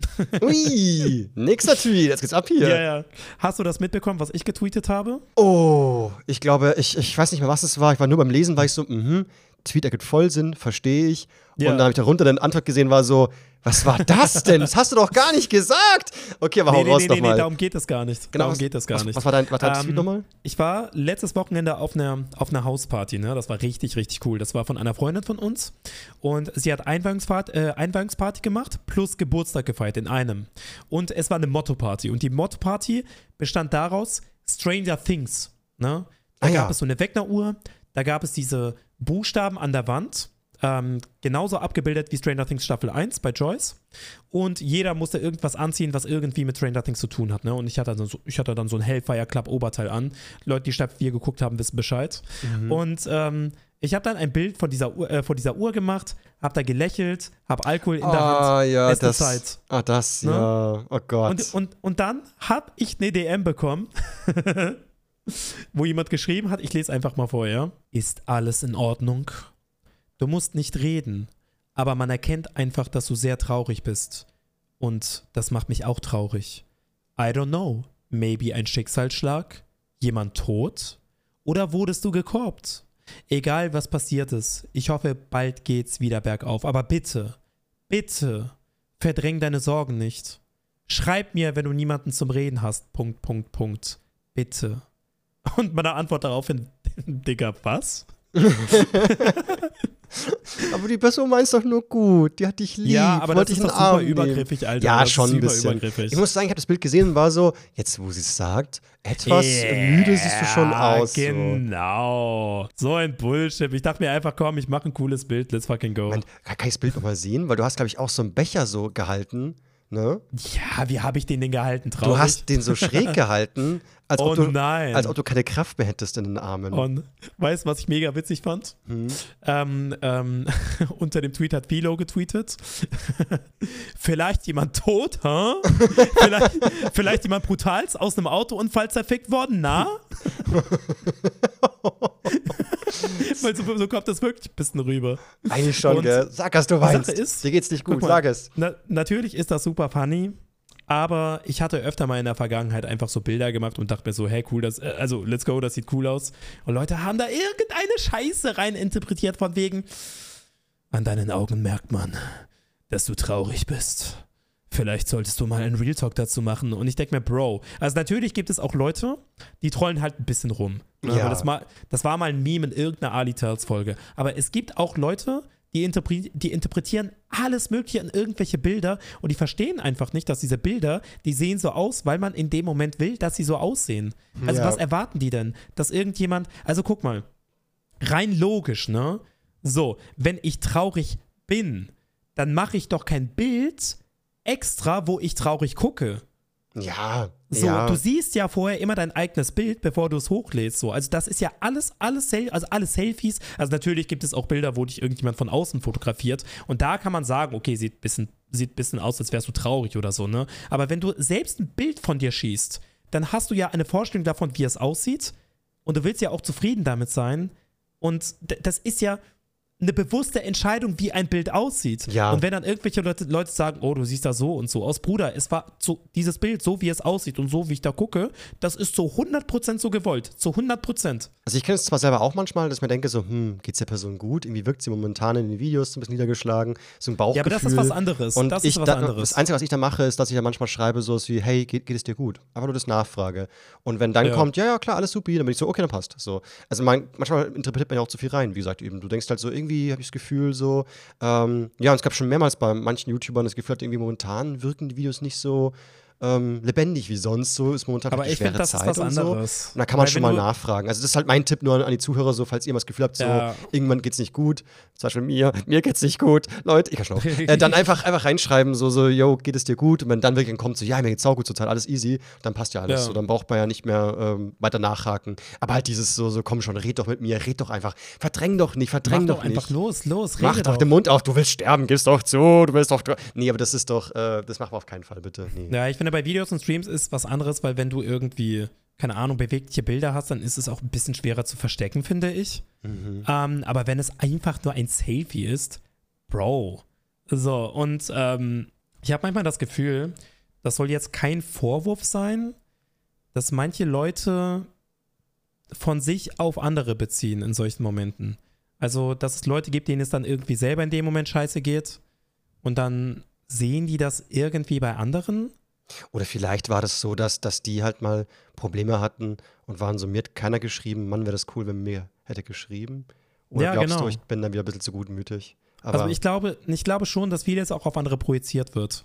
Ui, nächster Tweet, jetzt geht's ab hier.
Ja, ja. Hast du das mitbekommen, was ich getweetet habe?
Oh, ich glaube, ich, ich weiß nicht mehr, was es war. Ich war nur beim Lesen, war ich so, mhm, Tweet ergibt voll Sinn, verstehe ich.
Ja.
Und dann habe ich darunter den Antwort gesehen, war so, was war das denn? Das hast du doch gar nicht gesagt. Okay, aber hau
nee,
raus
nee, nee,
nochmal.
nee, darum geht es gar nicht. darum
was,
geht es gar
was,
nicht.
Was war dein, was dein
Ähm,
Tweet nochmal?
Ich war letztes Wochenende auf einer, auf einer Hausparty, ne? Das war richtig, richtig cool. Das war von einer Freundin von uns. Und sie hat Einweihungsparty, äh, Einweihungsparty gemacht plus Geburtstag gefeiert in einem. Und es war eine Motto-Party. Und die Motto-Party bestand daraus Stranger Things. Ne? Da
Ah, ja.
gab es so eine Wegner-Uhr, da gab es diese Buchstaben an der Wand. Ähm, genauso abgebildet wie Stranger Things Staffel 1 bei Joyce. Und jeder musste irgendwas anziehen, was irgendwie mit Stranger Things zu tun hat. Ne? Und ich hatte, dann so, ich hatte dann so ein Hellfire Club Oberteil an. Leute, die Staffel 4 geguckt haben, wissen Bescheid.
Mhm.
Und ähm, ich habe dann ein Bild von dieser Uhr, äh, von dieser Uhr gemacht, habe da gelächelt, habe Alkohol in der Hand.
Ah, ja,
Beste
das.
Zeit.
Ah, das,
Ne?
ja. Oh Gott.
Und, und, und dann habe ich eine DM bekommen, wo jemand geschrieben hat, ich lese einfach mal vor, ja. Ist alles in Ordnung? Du musst nicht reden, aber man erkennt einfach, dass du sehr traurig bist. Und das macht mich auch traurig. I don't know. Maybe ein Schicksalsschlag? Jemand tot? Oder wurdest du gekorbt? Egal, was passiert ist, ich hoffe, bald geht's wieder bergauf. Aber bitte, bitte, verdräng deine Sorgen nicht. Schreib mir, wenn du niemanden zum Reden hast. Punkt, Punkt, Punkt. Bitte. Und meine Antwort daraufhin, Digga, was?
aber die Person meint doch nur gut. Die hat dich lieb.
ja, aber das
wollte
ist
dich
doch super
Arm nehmen.
übergriffig, Alter.
Ja,
das
schon
ist
ein bisschen.
übergriffig.
Ich muss sagen, ich habe das Bild gesehen und war so, jetzt wo sie es sagt, etwas müde siehst du schon aus. So.
Genau. So ein Bullshit. Ich dachte mir einfach, komm, ich mache ein cooles Bild, let's fucking go.
Kann kann ich das Bild nochmal sehen? Weil du hast, glaube ich, auch so einen Becher so gehalten. Ne?
ja, wie habe ich den denn gehalten? Traurig?
Du hast den so schräg gehalten, als,
oh
ob du,
nein.
als ob du keine Kraft mehr hättest in den Armen.
Und weißt du, was ich mega witzig fand?
Hm?
Ähm, ähm, unter dem Tweet hat Philo getweetet. vielleicht jemand tot, hä? vielleicht, vielleicht jemand brutals aus einem Autounfall zerfickt worden, na? Weil so, so kommt das wirklich ein bisschen rüber.
Eigentlich schon,
Und
gell? Sag, was du
ist-
Dir geht's nicht gut,
mal.
sag es.
Na, natürlich ist das super funny, aber ich hatte öfter mal in der Vergangenheit einfach so Bilder gemacht und dachte mir so, hey, cool, das, äh, also let's go, das sieht cool aus. Und Leute haben da irgendeine Scheiße rein interpretiert von wegen, an deinen Augen merkt man, dass du traurig bist. Vielleicht solltest du mal einen Real Talk dazu machen. Und ich denke mir, Bro, also natürlich gibt es auch Leute, die trollen halt ein bisschen rum.
Ja.
Aber Das, mal, das war mal ein Meme in irgendeiner Ali Tales Folge. Aber es gibt auch Leute, die, interpre die interpretieren alles Mögliche in irgendwelche Bilder und die verstehen einfach nicht, dass diese Bilder, die sehen so aus, weil man in dem Moment will, dass sie so aussehen. Also
Ja.
was erwarten die denn? Dass irgendjemand, also guck mal, rein logisch, ne? So, wenn ich traurig bin, dann mache ich doch kein Bild extra, wo ich traurig gucke.
Ja,
So,
ja.
du siehst ja vorher immer dein eigenes Bild, bevor du es hochlädst. So, also das ist ja alles, alles, Sel also alle Selfies. Also natürlich gibt es auch Bilder, wo dich irgendjemand von außen fotografiert. Und da kann man sagen, okay, sieht ein bisschen sieht ein bisschen aus, als wärst du traurig oder so, ne? Aber wenn du selbst ein Bild von dir schießt, dann hast du ja eine Vorstellung davon, wie es aussieht. Und du willst ja auch zufrieden damit sein. Und das ist ja, eine bewusste Entscheidung, wie ein Bild aussieht.
Ja.
Und wenn dann irgendwelche Leute, Leute sagen, oh, du siehst da so und so aus, Bruder, es war so, dieses Bild, so wie es aussieht und so wie ich da gucke, das ist zu 100% so gewollt. Zu 100%.
Also ich kenne es zwar selber auch manchmal, dass ich mir denke so, hm, geht's der Person gut? Irgendwie wirkt sie momentan in den Videos ein bisschen niedergeschlagen, so ein Bauchgefühl.
Ja, aber das ist was anderes.
Und
das
ich
ist was
da,
anderes.
Das Einzige, was ich da mache, ist, dass ich ja manchmal schreibe so wie, hey, geht, geht es dir gut? Einfach nur das Nachfrage. Und wenn dann
Ja.
kommt, ja, ja, klar, alles supi, dann bin ich so, okay, dann passt. So. Also man, manchmal interpretiert man ja auch zu viel rein, wie gesagt, eben. Du denkst halt so, irgendwie habe ich das Gefühl so, ähm, ja, und es gab schon mehrmals bei manchen YouTubern das Gefühl, hat irgendwie momentan wirken die Videos nicht so ähm, lebendig wie sonst. So ist momentan
aber ich
schwere
finde, das ist
Zeit
was
und so. Und da kann man
Weil
schon mal nachfragen. Also das ist halt mein Tipp nur an, an die Zuhörer, so falls ihr mal das Gefühl habt, so
Ja.
irgendwann geht's nicht gut, zum Beispiel mir, mir geht's nicht gut, Leute, ich kann schon auf, äh, dann einfach, einfach reinschreiben, so, so, yo, geht es dir gut? Und wenn dann wirklich kommt, so, ja, mir geht's auch gut zurzeit, alles easy, dann passt ja alles.
Ja.
So, dann braucht man ja nicht mehr ähm, weiter nachhaken. Aber halt dieses so, so, komm schon, red doch mit mir, red doch einfach, verdräng doch nicht, verdräng doch
doch einfach
nicht.
los, los,
Mach doch. den Mund auf, du willst sterben, gib's doch zu, du willst doch. Nee, aber das ist doch, äh, das machen wir auf keinen Fall, bitte. Nee.
Ja, ich finde, bei Videos und Streams ist was anderes, weil wenn du irgendwie, keine Ahnung, bewegliche Bilder hast, dann ist es auch ein bisschen schwerer zu verstecken, finde ich.
Mhm.
Ähm, aber wenn es einfach nur ein Selfie ist, Bro. So, und ähm, ich habe manchmal das Gefühl, das soll jetzt kein Vorwurf sein, dass manche Leute von sich auf andere beziehen in solchen Momenten. Also, dass es Leute gibt, denen es dann irgendwie selber in dem Moment scheiße geht und dann sehen die das irgendwie bei anderen.
Oder vielleicht war das so, dass, dass die halt mal Probleme hatten und waren so, mir hat keiner geschrieben, Mann, wäre das cool, wenn mir hätte geschrieben. Oder
Ja,
glaubst
genau.
du, ich bin dann wieder ein bisschen zu gutmütig? Aber,
also ich glaube, ich glaube schon, dass vieles auch auf andere projiziert wird.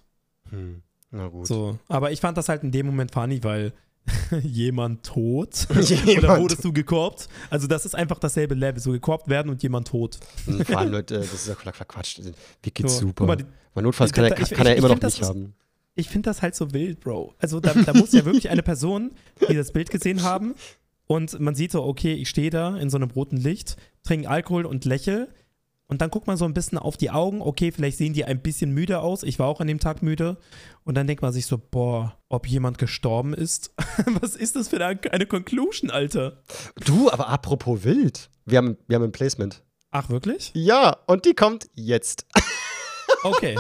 hm, na gut.
So. Aber ich fand das halt in dem Moment funny, weil jemand tot
Jemand
oder wurdest du gekorbt? Also das ist einfach dasselbe Level, so gekorbt werden und jemand tot.
Hm, Vor allem, Leute, das ist ja Quatsch. Wie geht's
So,
super?
mal, die-
Weil notfalls kann, er,
Ich-
kann er immer
ich
noch
find, das
nicht
ist-
haben.
Ich finde das halt so wild, Bro. Also da, da muss ja wirklich eine Person, die das Bild gesehen haben und man sieht so, okay, ich stehe da in so einem roten Licht, trinke Alkohol und lächel und dann guckt man so ein bisschen auf die Augen, okay, vielleicht sehen die ein bisschen müde aus. Ich war auch an dem Tag müde und dann denkt man sich so, boah, ob jemand gestorben ist? Was ist das für eine, eine Conclusion, Alter?
Du, aber apropos wild. Wir haben, wir haben ein Placement.
Ach, wirklich?
Ja, und die kommt jetzt.
Okay.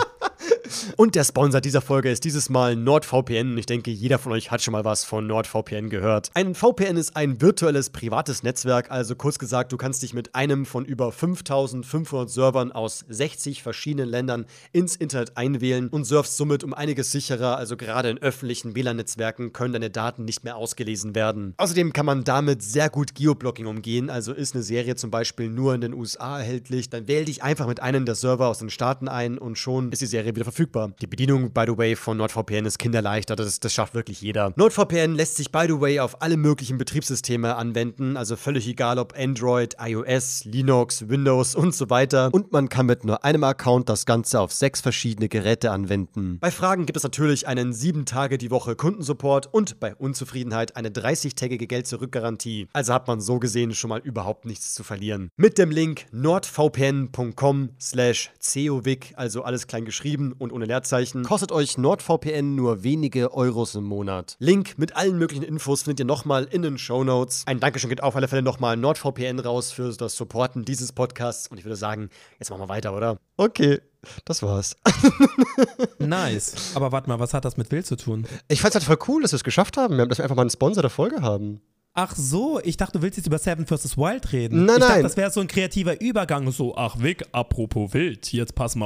Und der Sponsor dieser Folge ist dieses Mal NordVPN. Ich denke, jeder von euch hat schon mal was von NordVPN gehört. Ein VPN ist ein virtuelles privates Netzwerk, also kurz gesagt, du kannst dich mit einem von über 5500 Servern aus 60 verschiedenen Ländern ins Internet einwählen und surfst somit um einiges sicherer, also gerade in öffentlichen WLAN-Netzwerken können deine Daten nicht mehr ausgelesen werden. Außerdem kann man damit sehr gut Geoblocking umgehen, also ist eine Serie zum Beispiel nur in den USA erhältlich, dann wähl dich einfach mit einem der Server aus den Staaten ein und schon ist die Serie wieder verfügbar. Die Bedienung, by the way, von NordVPN ist kinderleicht, das, das schafft wirklich jeder. NordVPN lässt sich, by the way, auf alle möglichen Betriebssysteme anwenden, also völlig egal ob Android, iOS, Linux, Windows und so weiter. Und man kann mit nur einem Account das Ganze auf sechs verschiedene Geräte anwenden. Bei Fragen gibt es natürlich einen 7 Tage die Woche Kundensupport und bei Unzufriedenheit eine 30-tägige Geld-Zurück-Garantie. Also hat man so gesehen schon mal überhaupt nichts zu verlieren. Mit dem Link nordvpn.com slash covic, also alles klein geschrieben und ohne Leerzeichen, kostet euch NordVPN nur wenige Euros im Monat. Link mit allen möglichen Infos findet ihr nochmal in den Shownotes. Ein Dankeschön geht auf alle Fälle nochmal NordVPN raus für das Supporten dieses Podcasts und ich würde sagen, jetzt machen wir weiter, oder? Okay, das war's.
Nice. Aber warte mal, was hat das mit Will zu tun?
Ich fand's halt voll cool, dass wir es geschafft haben, dass wir einfach mal einen Sponsor der Folge haben.
Ach so, ich dachte, du willst jetzt über Seven vs. Wild reden.
Nein,
ich dachte,
nein.
das wäre so ein kreativer Übergang. So, ach Vic, apropos wild, jetzt pass mal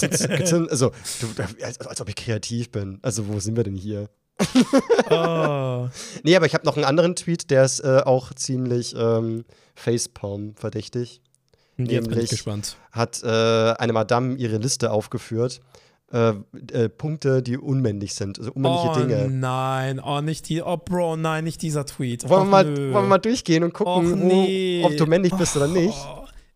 denn, also, du, als, als ob ich kreativ bin. Also, wo sind wir denn hier?
Oh.
Nee, aber ich habe noch einen anderen Tweet, der ist äh, auch ziemlich ähm, Facepalm-verdächtig.
Jetzt bin ich
Nämlich-
gespannt.
Hat äh, eine Madame ihre Liste aufgeführt. Äh, äh, Punkte, die unmännlich sind, also unmännliche
oh
Dinge.
nein, oh nicht die, oh Bro, nein, nicht dieser Tweet.
Wollen wir,
Och,
mal,
nö.
wollen wir mal durchgehen und gucken,
Och, nee.
wo, ob du männlich bist oder nicht?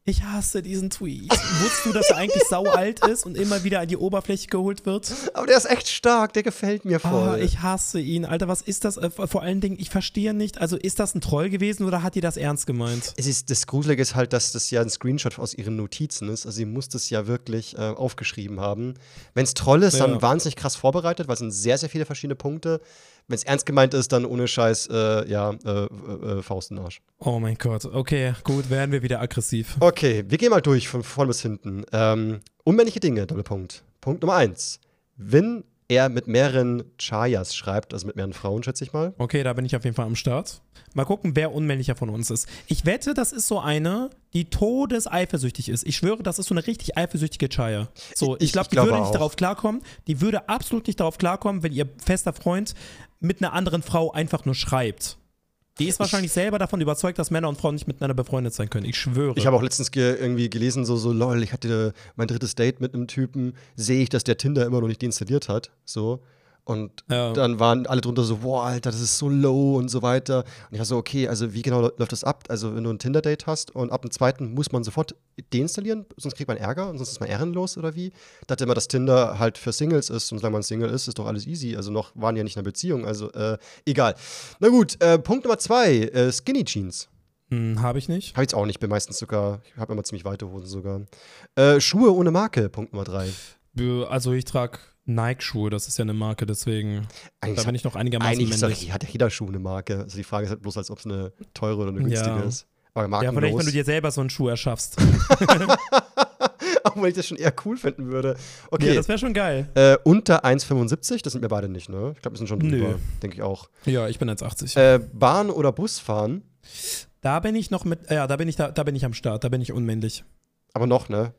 Ich hasse diesen Tweet. Wusstest du, dass er eigentlich sau alt ist und immer wieder an die Oberfläche geholt wird?
Aber der ist echt stark, der gefällt mir voll.
Oh, ich hasse ihn. Alter, was ist das? Äh, Vor allen Dingen, ich verstehe nicht. Also, ist das ein Troll gewesen oder hat die das ernst gemeint?
es ist, das Gruselige ist halt, dass das ja ein Screenshot aus ihren Notizen ist. Also sie muss das ja wirklich äh, aufgeschrieben haben. Wenn es Troll ist,
Ja.
dann wahnsinnig krass vorbereitet, weil es sind sehr, sehr viele verschiedene Punkte. Wenn es ernst gemeint ist, dann ohne Scheiß, äh, ja, äh, äh, Faust in den Arsch.
Oh mein Gott. Okay, gut, werden wir wieder aggressiv.
Okay, wir gehen mal durch von vorn bis hinten. Ähm, unmännliche Dinge, Doppelpunkt. Punkt Nummer eins. Wenn er mit mehreren Chayas schreibt, also mit mehreren Frauen, schätze ich mal.
Okay, da bin ich auf jeden Fall am Start. Mal gucken, wer unmännlicher von uns ist. Ich wette, das ist so eine, die todeseifersüchtig ist. Ich schwöre, das ist so eine richtig eifersüchtige Chaya. So, ich,
Ich-
glaube, die
glaube
würde nicht
auch.
darauf klarkommen. Die würde absolut nicht darauf klarkommen, wenn ihr fester Freund mit einer anderen Frau einfach nur schreibt. Die ist wahrscheinlich selber davon überzeugt, dass Männer und Frauen nicht miteinander befreundet sein können. Ich schwöre.
Ich habe auch letztens ge irgendwie gelesen, so, so, lol, ich hatte mein drittes Date mit einem Typen, sehe ich, dass der Tinder immer noch nicht deinstalliert hat. So. Und
Ja.
dann waren alle drunter so, boah, Alter, das ist so low und so weiter. Und ich war so, okay, also wie genau läuft das ab? Also, wenn du ein Tinder-Date hast und ab dem zweiten muss man sofort deinstallieren, sonst kriegt man Ärger und sonst ist man ehrenlos oder wie? Ich dachte immer, dass Tinder halt für Singles ist und solange man Single ist, ist doch alles easy. Also noch waren die ja nicht in einer Beziehung, also äh, egal. Na gut, äh, Punkt Nummer zwei, äh, Skinny Jeans.
Hm, habe ich nicht.
Habe ich auch nicht, bin meistens sogar, ich habe immer ziemlich weite Hosen sogar. Äh, Schuhe ohne Marke, Punkt Nummer drei.
Also ich trage Nike-Schuhe, das ist ja eine Marke, deswegen
Eigentlich,
da bin ich noch einigermaßen
eigentlich
männlich.
hat ja jeder Schuh eine Marke. Also die Frage ist halt bloß, als ob es eine teure oder eine günstige
Ja.
ist. Aber
Ja,
markenlos.
vielleicht, wenn du dir selber so einen Schuh erschaffst.
Obwohl ich das schon eher cool finden würde. Okay,
Ja, das wäre schon geil.
äh, unter 1,75, das sind wir beide nicht, ne? Ich glaube, wir sind schon drüber, denke ich auch.
Ja, ich bin 1,80.
Äh, Bahn oder Bus fahren,
Da bin ich noch mit, ja, da bin ich da, da bin ich am Start, da bin ich unmännlich.
aber noch, ne?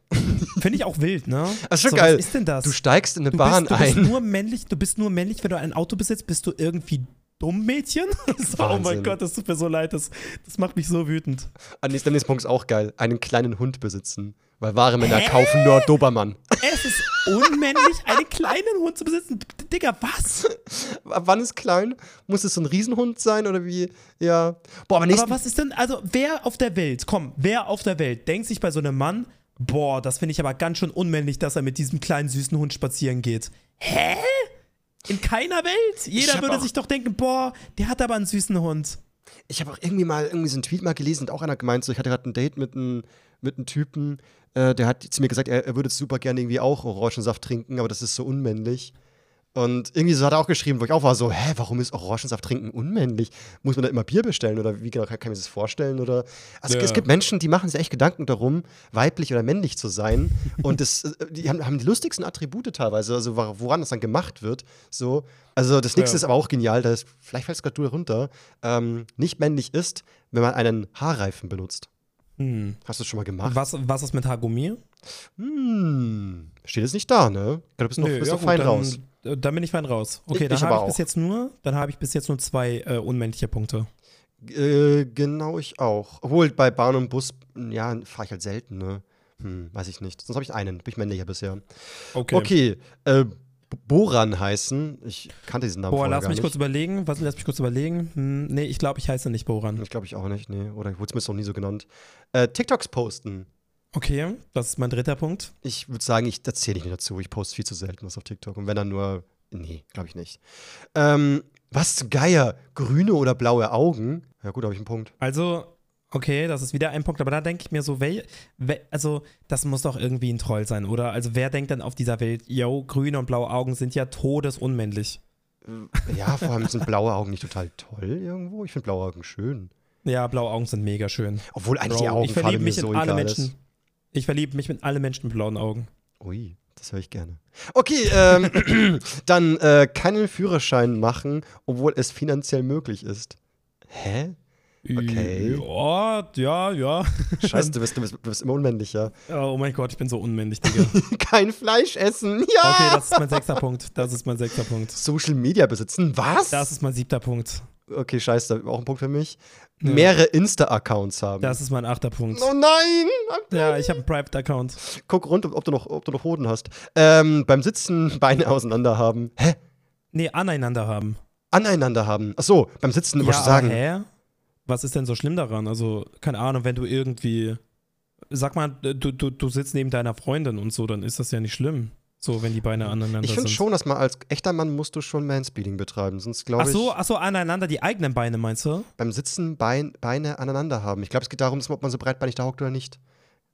Finde ich auch wild, ne?
Das ist schon
so,
geil.
Was ist denn das?
Du steigst in eine
Du
Bahn
bist, du bist
ein.
nur männlich, du bist nur männlich, wenn du ein Auto besitzt, bist du irgendwie dumm, Mädchen? so, oh mein. Gott, das tut mir so leid, das, das macht mich so wütend.
Nächster, nächster Punkt ist auch geil. Einen kleinen Hund besitzen. Weil wahre Männer kaufen nur Dobermann.
Es ist unmännlich, einen kleinen Hund zu besitzen. Digga, was?
Ab wann ist klein? Muss es so ein Riesenhund sein oder wie? Ja. Boah, aber
Aber was ist denn, also wer auf der Welt, komm, wer auf der Welt denkt sich bei so einem Mann, boah, das finde ich aber ganz schön unmännlich, dass er mit diesem kleinen süßen Hund spazieren geht. Hä? In keiner Welt? Jeder würde sich doch denken, boah, der hat aber einen süßen Hund.
Ich habe auch irgendwie mal irgendwie so einen Tweet mal gelesen und auch einer gemeint, so ich hatte gerade ein Date mit einem mit einem Typen, äh, der hat zu mir gesagt, er, er würde super gerne irgendwie auch Orangensaft trinken, aber das ist so unmännlich. Und irgendwie so hat er auch geschrieben, wo ich auch war so, hä, warum ist Orangensaft trinken unmännlich? Muss man da immer Bier bestellen oder wie genau kann, ich mir das vorstellen? Oder also
Ja.
es gibt Menschen, die machen sich echt Gedanken darum, weiblich oder männlich zu sein. und das, äh, die haben, haben die lustigsten Attribute teilweise, also woran das dann gemacht wird. So. Also das nächste
Ja.
ist aber auch genial, das, vielleicht fällt es gerade runter. Ähm, nicht männlich ist, wenn man einen Haarreifen benutzt.
Hm.
Hast du das schon mal gemacht?
Was, was ist mit Haargummi?
Hm, steht jetzt nicht da, ne? Du bist noch, bist
ja
noch
gut,
fein raus.
Dann bin ich fein raus. Okay,
Ich-
dann
ich
habe ich bis jetzt nur, dann habe ich bis jetzt nur zwei äh, unmännliche Punkte.
Äh, genau, ich auch. Obwohl bei Bahn und Bus, ja, fahre ich halt selten, ne? Hm, weiß ich nicht. Sonst habe ich einen. Bin ich männlicher bisher.
Okay.
Okay, äh, Boran heißen. Ich kannte diesen Namen
Boah, lass
gar
mich
nicht.
kurz überlegen. Was, lass mich kurz überlegen. Hm, nee, ich glaube, ich heiße nicht Boran.
Ich glaube ich auch nicht, nee. Oder wurde es mir noch nie so genannt. Äh, TikToks posten.
Okay, das ist mein dritter Punkt.
Ich würde sagen, ich da zähle ich nicht dazu. Ich poste viel zu selten was auf TikTok. Und wenn dann nur. Nee, glaube ich nicht. Ähm, was Geier? Grüne oder blaue Augen? Ja, gut, habe ich einen Punkt.
Also, okay, das ist wieder ein Punkt, aber da denke ich mir so, wel, wel, also, das muss doch irgendwie ein Troll sein, oder? Also, wer denkt denn auf dieser Welt, yo, grüne und blaue Augen sind ja todesunmännlich.
Äh, Ja, vor allem sind blaue Augen nicht total toll irgendwo. Ich finde blaue Augen schön.
Ja, blaue Augen sind mega schön.
Obwohl eigentlich die
Bro, ich
Augenfarbe
verliebe
mir
mich
so
in alle Menschen.
ist.
Ich verliebe mich in alle Menschen mit blauen Augen.
Ui, das höre ich gerne. Okay, ähm, dann äh, keinen Führerschein machen, obwohl es finanziell möglich ist. Hä? Okay.
Ja, ja, ja.
Scheiße, du bist, du bist, du bist immer unmännlicher.
Oh mein Gott, ich bin so unmännlich, Digga.
Kein Fleisch essen. Ja!
Okay, das ist mein sechster Punkt. Das ist mein sechster Punkt.
Social Media besitzen. Was?
Das ist mein siebter Punkt.
Okay, scheiße, auch ein Punkt für mich.
Ja.
Mehrere Insta-Accounts haben.
Das ist mein achter Punkt.
oh nein!
Ja, ich habe einen Private-Account.
Guck rund, ob du noch, ob du noch Hoden hast. Ähm, beim Sitzen Beine auseinander haben. Hä?
Nee, aneinander haben.
Aneinander haben. Ach so, beim Sitzen ja,
ja,
sagen.
aber hä? Was ist denn so schlimm daran? Also, keine Ahnung, wenn du irgendwie sag mal, du, du, du sitzt neben deiner Freundin und so, dann ist das ja nicht schlimm. So, wenn die Beine aneinander
Ich finde
sind.
schon, dass man als echter Mann musst du schon Manspeeding betreiben. Sonst glaube
Ach
ich,
so, ach so, aneinander die eigenen Beine, meinst du?
beim Sitzen Bein, Beine aneinander haben. Ich glaube, es geht darum, ob man so breitbeinig da hockt oder nicht.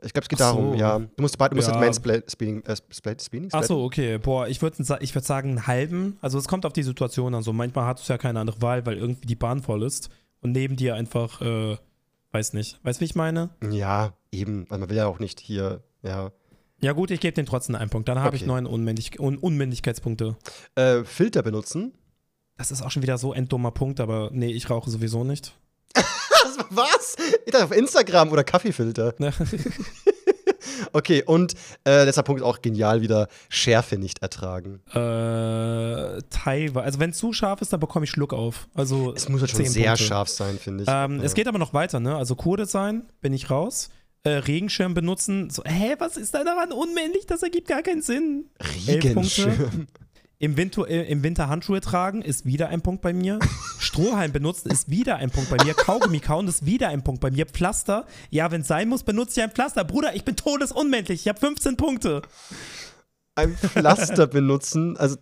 Ich glaube, es geht
Ach so.
darum, ja. Du musst, du musst
Ja.
halt Manspeeding, äh?
Ach so, okay. Boah, ich würde ich würd sagen, einen halben. Also, es kommt auf die Situation an. So, manchmal hast du ja keine andere Wahl, weil irgendwie die Bahn voll ist und neben dir einfach, äh, weiß nicht. Weißt du, wie ich meine?
Ja, eben. Weil man will ja auch nicht hier, ja.
Ja, gut, ich gebe den trotzdem einen Punkt. Dann habe ich
Okay.
neun Unmännlich Un Unmännlichkeitspunkte.
Äh, Filter benutzen.
Das ist auch schon wieder so ein dummer Punkt, aber nee, ich rauche sowieso nicht.
Was? Ich dachte auf Instagram oder Kaffeefilter. Okay, und äh, letzter Punkt auch genial wieder: Schärfe nicht ertragen.
Äh, teilweise. Also wenn es zu scharf ist, dann bekomme ich Schluck auf. Also
Es muss halt schon
10
sehr
Punkte.
scharf sein, finde ich.
Ähm,
Ja.
Es geht aber noch weiter, ne? Also Kurde sein, bin ich raus. Äh, Regenschirm benutzen. So, hä, was ist da daran unmännlich? Das ergibt gar keinen Sinn.
Regenschirm.
Im Winter, äh, Im Winter Handschuhe tragen ist wieder ein Punkt bei mir. Strohhalm benutzen ist wieder ein Punkt bei mir. Kaugummi kauen ist wieder ein Punkt bei mir. Pflaster, ja, wenn es sein muss, benutze ich ein Pflaster. Bruder, ich bin todesunmännlich. Ich habe 15 Punkte.
Ein Pflaster benutzen. Also,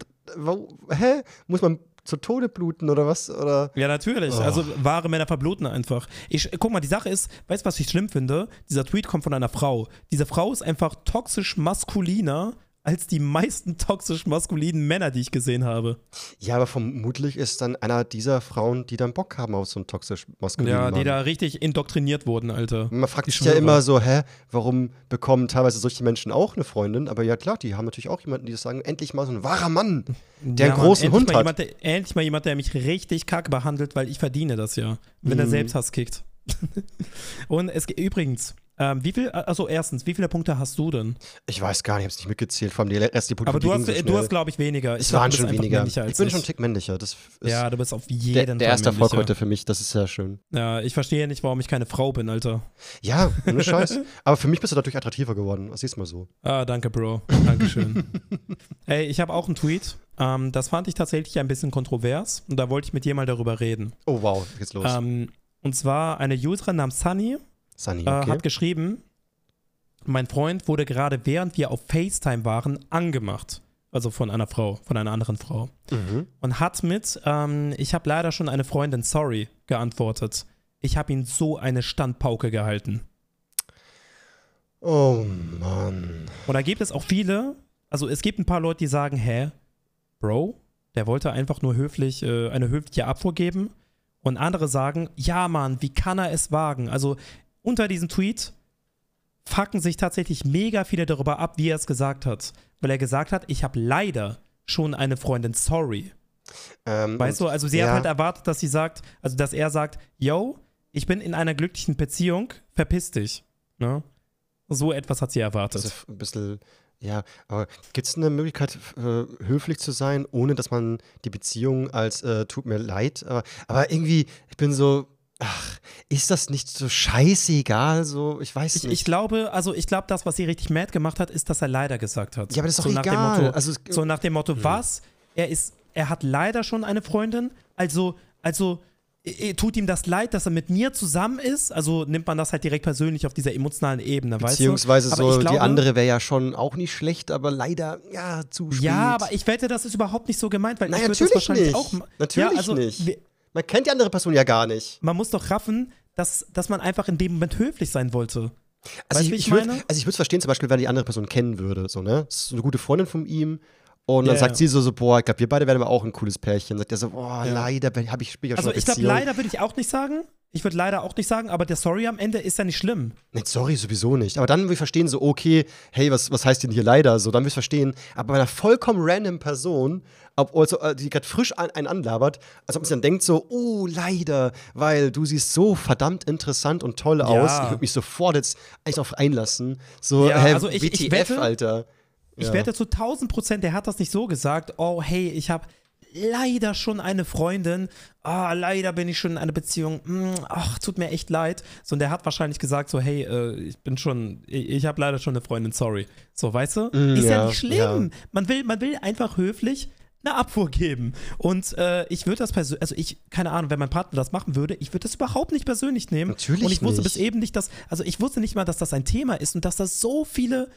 hä? Muss man zu Tode bluten oder was? Oder?
Ja, natürlich.
Oh.
Also wahre Männer verbluten einfach. Ich, guck mal, die Sache ist, weißt du, was ich schlimm finde? Dieser Tweet kommt von einer Frau. Diese Frau ist einfach toxisch maskuliner als die meisten toxisch maskulinen Männer, die ich gesehen habe.
Ja, aber vermutlich ist dann einer dieser Frauen, die dann Bock haben auf so einen toxisch maskulinen
Ja, die
Mann.
da richtig indoktriniert wurden, Alter.
Man fragt
Ich
sich ja immer so, hä, warum bekommen teilweise solche Menschen auch eine Freundin? Aber ja klar, die haben natürlich auch jemanden, die das sagen, endlich mal so ein wahrer Mann, der
Ja,
einen
Mann,
großen
endlich
Hund hat.
Jemand, der, endlich mal jemand, der mich richtig kacke behandelt, weil ich verdiene das ja. Wenn er
Mhm.
Selbsthass kickt. Und es geht übrigens, ähm, wie viel, also erstens, wie viele Punkte hast du denn?
Ich weiß gar nicht, ich hab's nicht mitgezählt, vor allem die restlichen Punkte.
Aber du
die
hast,
so
du hast glaube ich, weniger. Ich
es waren schon weniger. Ich bin schon einen Tick männlicher. Das
Ja, du bist auf jeden
der,
Fall
der erste Erfolg
männlicher.
heute für mich, das ist sehr schön.
Ja, ich verstehe nicht, warum ich keine Frau bin, Alter.
Ja, ohne Scheiß. Aber für mich bist du dadurch attraktiver geworden. Das siehst mal so.
Ah, danke, Bro. Dankeschön. Ey, ich habe auch einen Tweet. Ähm, das fand ich tatsächlich ein bisschen kontrovers und da wollte ich mit dir mal darüber reden.
Oh wow, geht's los.
Ähm, und zwar eine Userin namens Sunny
Sunny,
äh,
okay.
hat geschrieben, mein Freund wurde gerade während wir auf FaceTime waren angemacht. Also von einer Frau, von einer anderen Frau.
mhm.
Und hat mit, ähm, ich habe leider schon eine Freundin, sorry, geantwortet. Ich habe ihn so eine Standpauke gehalten.
Oh Mann.
Und da gibt es auch viele, also es gibt ein paar Leute, die sagen, hä, Bro, der wollte einfach nur höflich, äh, eine höfliche Abfuhr geben. Und andere sagen, ja Mann, wie kann er es wagen? Also unter diesem Tweet fucken sich tatsächlich mega viele darüber ab, wie er es gesagt hat. Weil er gesagt hat, ich habe leider schon eine Freundin, sorry.
Ähm,
Weißt du, also sie
ja.
hat halt erwartet, dass sie sagt, also dass er sagt, yo, ich bin in einer glücklichen Beziehung, verpiss dich. Ne? So etwas hat sie erwartet.
Also ein bisschen, ja, aber gibt es eine Möglichkeit, äh, höflich zu sein, ohne dass man die Beziehung als äh, tut mir leid, aber, aber irgendwie, ich bin so, ach, ist das nicht so scheißegal, so, ich weiß
Ich,
nicht.
ich glaube, also ich glaube, das, was sie richtig mad gemacht hat, ist, dass er leider gesagt hat.
ja, aber das ist doch
so nach
egal.
Motto,
also,
so nach dem Motto,
Hm.
was? Er ist, er hat leider schon eine Freundin, also, also tut ihm das leid, dass er mit mir zusammen ist? Also nimmt man das halt direkt persönlich auf dieser emotionalen Ebene, weißt du?
beziehungsweise so,
ich
die
glaube-
andere wäre ja schon auch nicht schlecht, aber leider, ja, zu spät.
Ja, aber ich wette, das ist überhaupt nicht so gemeint, weil
Nein,
ich würde das
natürlich
wahrscheinlich
nicht.
auch.
Natürlich
ja, also,
nicht. Man kennt die andere Person ja gar nicht.
Man muss doch raffen, dass, dass man einfach in dem Moment höflich sein wollte.
Also
Weißt
ich,
du, wie
ich
ich
würde also ich würd's verstehen, zum Beispiel, wenn er die andere Person kennen würde, so, ne? Das ist so eine gute Freundin von ihm. Und dann
Ja,
sagt sie so, so, boah, ich glaube, wir beide werden aber auch ein cooles Pärchen. Sagt er so, boah,
Ja.
leider habe ich, ich ja
Also
schon
ich glaube, leider würde ich auch nicht sagen. Ich würde leider auch nicht sagen, aber der Sorry am Ende ist ja nicht schlimm.
Nee, sorry, sowieso nicht. Aber dann würde ich verstehen, so, okay, hey, was, was heißt denn hier leider? So, dann würde ich verstehen. Aber bei einer vollkommen random Person, ob, also, äh, die gerade frisch an, einen anlabert, als ob man sich dann denkt, so, oh, leider, weil du siehst so verdammt interessant und toll aus.
Ja.
Ich würde mich sofort jetzt eigentlich darauf einlassen. So,
Ja,
hä,
also ich- ich
WTF,
wette-
Alter.
Ich
Ja.
wette zu 1000 Prozent, der hat das nicht so gesagt. Oh, hey, ich habe leider schon eine Freundin. Ah, leider bin ich schon in einer Beziehung. Hm, Ach, tut mir echt leid. So, und der hat wahrscheinlich gesagt so, hey, äh, ich bin schon, ich, ich habe leider schon eine Freundin, sorry. So, weißt du?
Mm,
ist ja,
ja,
nicht schlimm.
ja.
Man, will, man will einfach höflich eine Abfuhr geben. Und äh, ich würde das persönlich, also ich, keine Ahnung, wenn mein Partner das machen würde, ich würde das überhaupt nicht persönlich nehmen.
Natürlich
Und ich wusste
nicht.
bis eben nicht, dass, also ich wusste nicht mal, dass das ein Thema ist und dass das so viele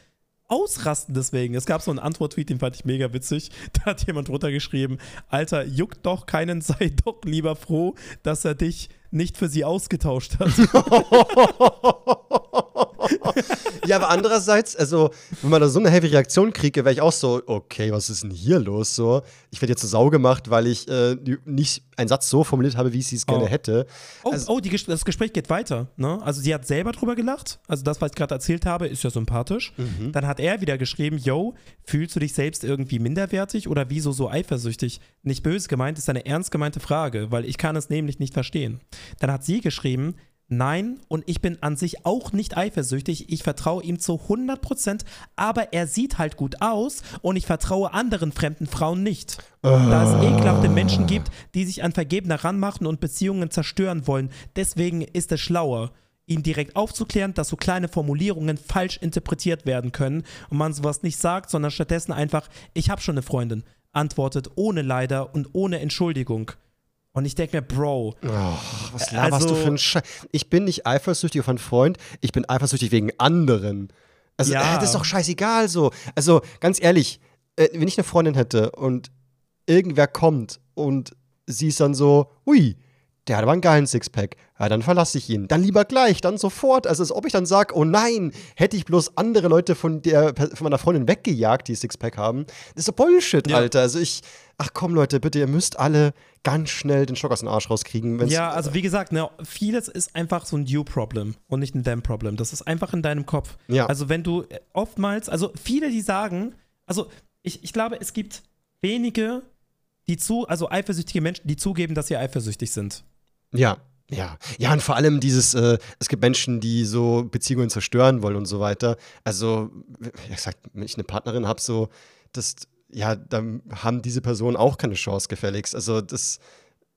ausrasten deswegen. Es gab so einen Antwort-Tweet, den fand ich mega witzig. Da hat jemand runtergeschrieben, Alter, juckt doch keinen, sei doch lieber froh, dass er dich nicht für sie ausgetauscht hat.
ja, aber andererseits, also, wenn man da so eine heavy Reaktion kriege, wäre ich auch so, okay, was ist denn hier los? So, ich werde jetzt zur Sau gemacht, weil ich äh, nicht einen Satz so formuliert habe, wie ich es gerne
Oh.
hätte.
Oh,
Also-
oh die, das Gespräch geht weiter. Ne? Also sie hat selber drüber gelacht. Also das, was ich gerade erzählt habe, ist ja sympathisch.
Mhm.
Dann hat er wieder geschrieben, yo, fühlst du dich selbst irgendwie minderwertig oder wieso so eifersüchtig? Nicht böse gemeint, ist eine ernst gemeinte Frage, weil ich kann es nämlich nicht verstehen. Dann hat sie geschrieben, Nein, und ich bin an sich auch nicht eifersüchtig. Ich vertraue ihm zu 100%, aber er sieht halt gut aus und ich vertraue anderen fremden Frauen nicht. Da es ekelhafte Menschen gibt, die sich an Vergebene ranmachen und Beziehungen zerstören wollen. Deswegen ist es schlauer, ihn direkt aufzuklären, dass so kleine Formulierungen falsch interpretiert werden können und man sowas nicht sagt, sondern stattdessen einfach, ich habe schon eine Freundin, antwortet ohne Leider und ohne Entschuldigung. Und ich denke mir, Bro,
Was laberst
Also-
du für ein Scheiß? Ich bin nicht eifersüchtig auf einen Freund, ich bin eifersüchtig wegen anderen. Also,
Ja.
äh, das ist doch scheißegal so. Also, ganz ehrlich, äh, wenn ich eine Freundin hätte und irgendwer kommt und sie ist dann so, ui, der hat aber einen geilen Sixpack. Ja, dann verlasse ich ihn. Dann lieber gleich, dann sofort. Also, als ob ich dann sage, oh nein, hätte ich bloß andere Leute von, der, von meiner Freundin weggejagt, die Sixpack haben. Das ist so Bullshit,
Ja.
Alter. Also, ich, ach komm, Leute, bitte, ihr müsst alle ganz schnell den Stock aus dem Arsch rauskriegen.
Ja, also wie gesagt, ne, vieles ist einfach so ein You-Problem und nicht ein Them-Problem. Das ist einfach in deinem Kopf.
Ja.
Also wenn du äh, oftmals, also viele, die sagen, also ich, ich glaube, es gibt wenige, die zu, also eifersüchtige Menschen, die zugeben, dass sie eifersüchtig sind.
Ja, ja. Ja, und vor allem dieses, äh, es gibt Menschen, die so Beziehungen zerstören wollen und so weiter. Also, wie gesagt, wenn ich eine Partnerin habe, so, das, ja, dann haben diese Personen auch keine Chance gefälligst. Also, das,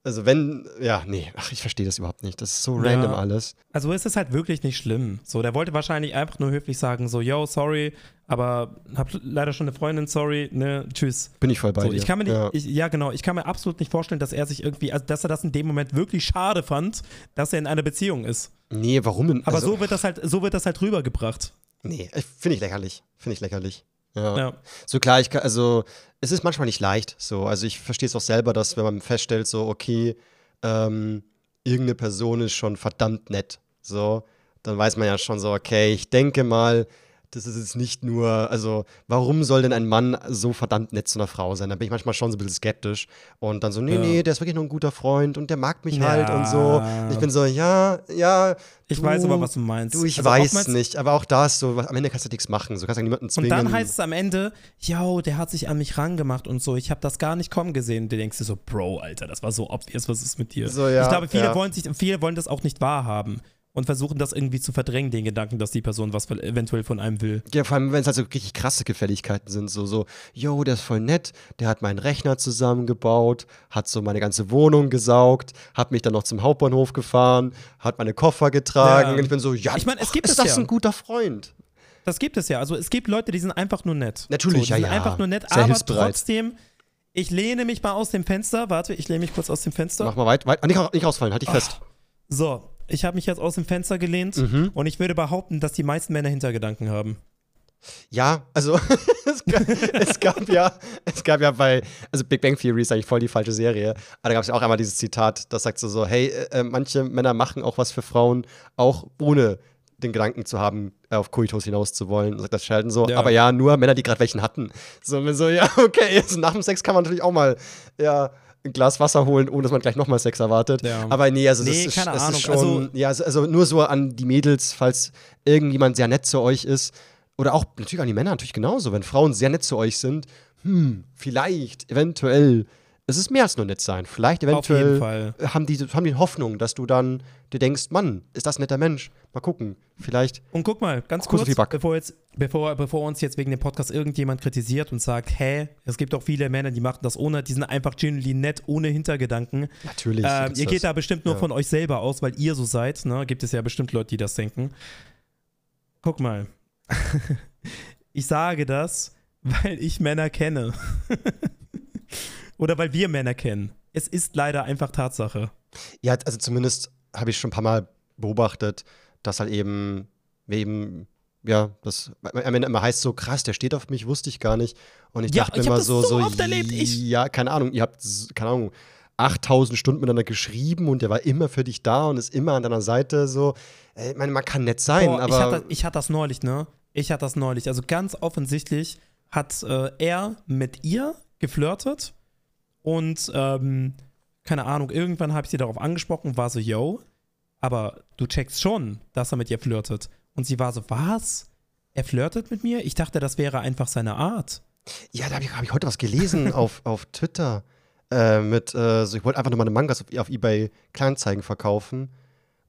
also wenn, ja, nee, ach, ich verstehe das überhaupt nicht. Das ist so
Ja.
random alles.
Also es ist halt wirklich nicht schlimm. So, der wollte wahrscheinlich einfach nur höflich sagen, so, yo, sorry, aber hab leider schon eine Freundin, sorry, ne, tschüss.
Bin ich voll bei
So,
dir.
ich kann mir nicht,
ja.
ich, ja genau, ich kann mir absolut nicht vorstellen, dass er sich irgendwie, also dass er das in dem Moment wirklich schade fand, dass er in einer Beziehung ist.
Nee, warum denn?
Aber
also,
so wird das halt, so wird das halt rübergebracht.
Nee, finde ich lächerlich. Finde ich lächerlich. Ja.
Ja.
So klar, ich kann, also es ist manchmal nicht leicht. So, also ich verstehe es auch selber, dass wenn man feststellt, so okay, ähm, irgendeine Person ist schon verdammt nett, so, dann weiß man ja schon so, okay, ich denke mal, das ist jetzt nicht nur, also warum soll denn ein Mann so verdammt nett zu einer Frau sein? Da bin ich manchmal schon so ein bisschen skeptisch und dann so, nee,
Ja.
nee, der ist wirklich nur ein guter Freund und der mag mich
Ja.
halt und so. Und ich bin so, ja, ja.
Ich
du,
weiß aber, was du meinst.
Du, ich
Also
weiß nicht, aber auch da ist so, am Ende kannst du nichts machen. So kannst du niemanden
Und
zwingen.
dann heißt es am Ende, yo, der hat sich an mich rangemacht und so, ich habe das gar nicht kommen gesehen. Du denkst dir so, Bro, Alter, das war so obvious, was ist mit dir?
So, ja,
ich glaube, viele, wollen sich, viele wollen das auch nicht wahrhaben und versuchen das irgendwie zu verdrängen, den Gedanken, dass die Person was eventuell von einem will.
Ja, vor allem, wenn es halt so richtig krasse Gefälligkeiten sind, so, so, yo, der ist voll nett, der hat meinen Rechner zusammengebaut, hat so meine ganze Wohnung gesaugt, hat mich dann noch zum Hauptbahnhof gefahren, hat meine Koffer getragen
Ja.
und ich bin so, ja,
Ich meine, es gibt
ist
es
das
ja.
ein guter Freund?
Das gibt es ja. Also es gibt Leute, die sind einfach nur nett.
Natürlich,
so, die
ja,
sind
ja.
einfach nur nett,
Sehr
aber trotzdem, ich lehne mich mal aus dem Fenster. Warte, ich lehne mich kurz aus dem Fenster.
Mach mal weit, weit, nicht, nicht rausfallen, halt dich fest.
So, ich habe mich jetzt aus dem Fenster gelehnt
Mhm.
und ich würde behaupten, dass die meisten Männer Hintergedanken haben.
Ja, also es, gab, es gab ja, es gab ja bei, also Big Bang Theory ist eigentlich voll die falsche Serie, aber da gab es ja auch einmal dieses Zitat, das sagt so, so hey, äh, manche Männer machen auch was für Frauen, auch ohne den Gedanken zu haben, äh, auf Koitos hinaus zu wollen, sagt das Sheldon so,
Ja.
aber ja, nur Männer, die gerade welchen hatten. So, so, ja, okay, jetzt nach dem Sex kann man natürlich auch mal, ja, ein Glas Wasser holen, ohne dass man gleich nochmal Sex erwartet.
Ja.
Aber nee, also das
Nee,
ist,
keine
das ist schon,
also-
ja, also, nur so an die Mädels, falls irgendjemand sehr nett zu euch ist. Oder auch natürlich an die Männer natürlich genauso. Wenn Frauen sehr nett zu euch sind, hm, vielleicht, eventuell, es ist mehr als nur nett sein. Vielleicht, eventuell haben die, haben die Hoffnung, dass du dann dir denkst, Mann, ist das ein netter Mensch? Mal gucken. Vielleicht.
Und guck mal, ganz kurz,
Backe.
bevor, jetzt, bevor, bevor uns jetzt wegen dem Podcast irgendjemand kritisiert und sagt, hä, es gibt auch viele Männer, die machen das ohne, die sind einfach genuinely nett, ohne Hintergedanken.
Natürlich.
Ähm, ihr
das.
geht da bestimmt nur
Ja.
von euch selber aus, weil ihr so seid. Ne? Gibt es ja bestimmt Leute, die das denken. Guck mal. ich sage das, weil ich Männer kenne. oder weil wir Männer kennen. Es ist leider einfach Tatsache.
Ja, also zumindest habe ich schon ein paar Mal beobachtet, dass halt eben, wir eben, ja, das am Ende immer heißt so, krass, der steht auf mich, wusste ich gar nicht. Und ich
Ja,
dachte
ich
immer so,
so
so,
ich-
ja, keine Ahnung, ihr habt, keine Ahnung, 8000 Stunden miteinander geschrieben und der war immer für dich da und ist immer an deiner Seite so. Ich meine, man kann nett sein,
Boah, ich,
aber.
hatte, ich hatte das neulich, ne? Ich hatte das neulich. Also ganz offensichtlich hat äh, er mit ihr geflirtet und ähm, keine Ahnung, irgendwann habe ich sie darauf angesprochen und war so, yo, aber du checkst schon, dass er mit ihr flirtet. Und sie war so, was? Er flirtet mit mir? Ich dachte, das wäre einfach seine Art.
Ja, da habe ich, hab ich heute was gelesen auf, auf Twitter. Äh, mit, äh, so, ich wollte einfach nur meine Mangas auf, auf Ebay Kleinzeigen verkaufen.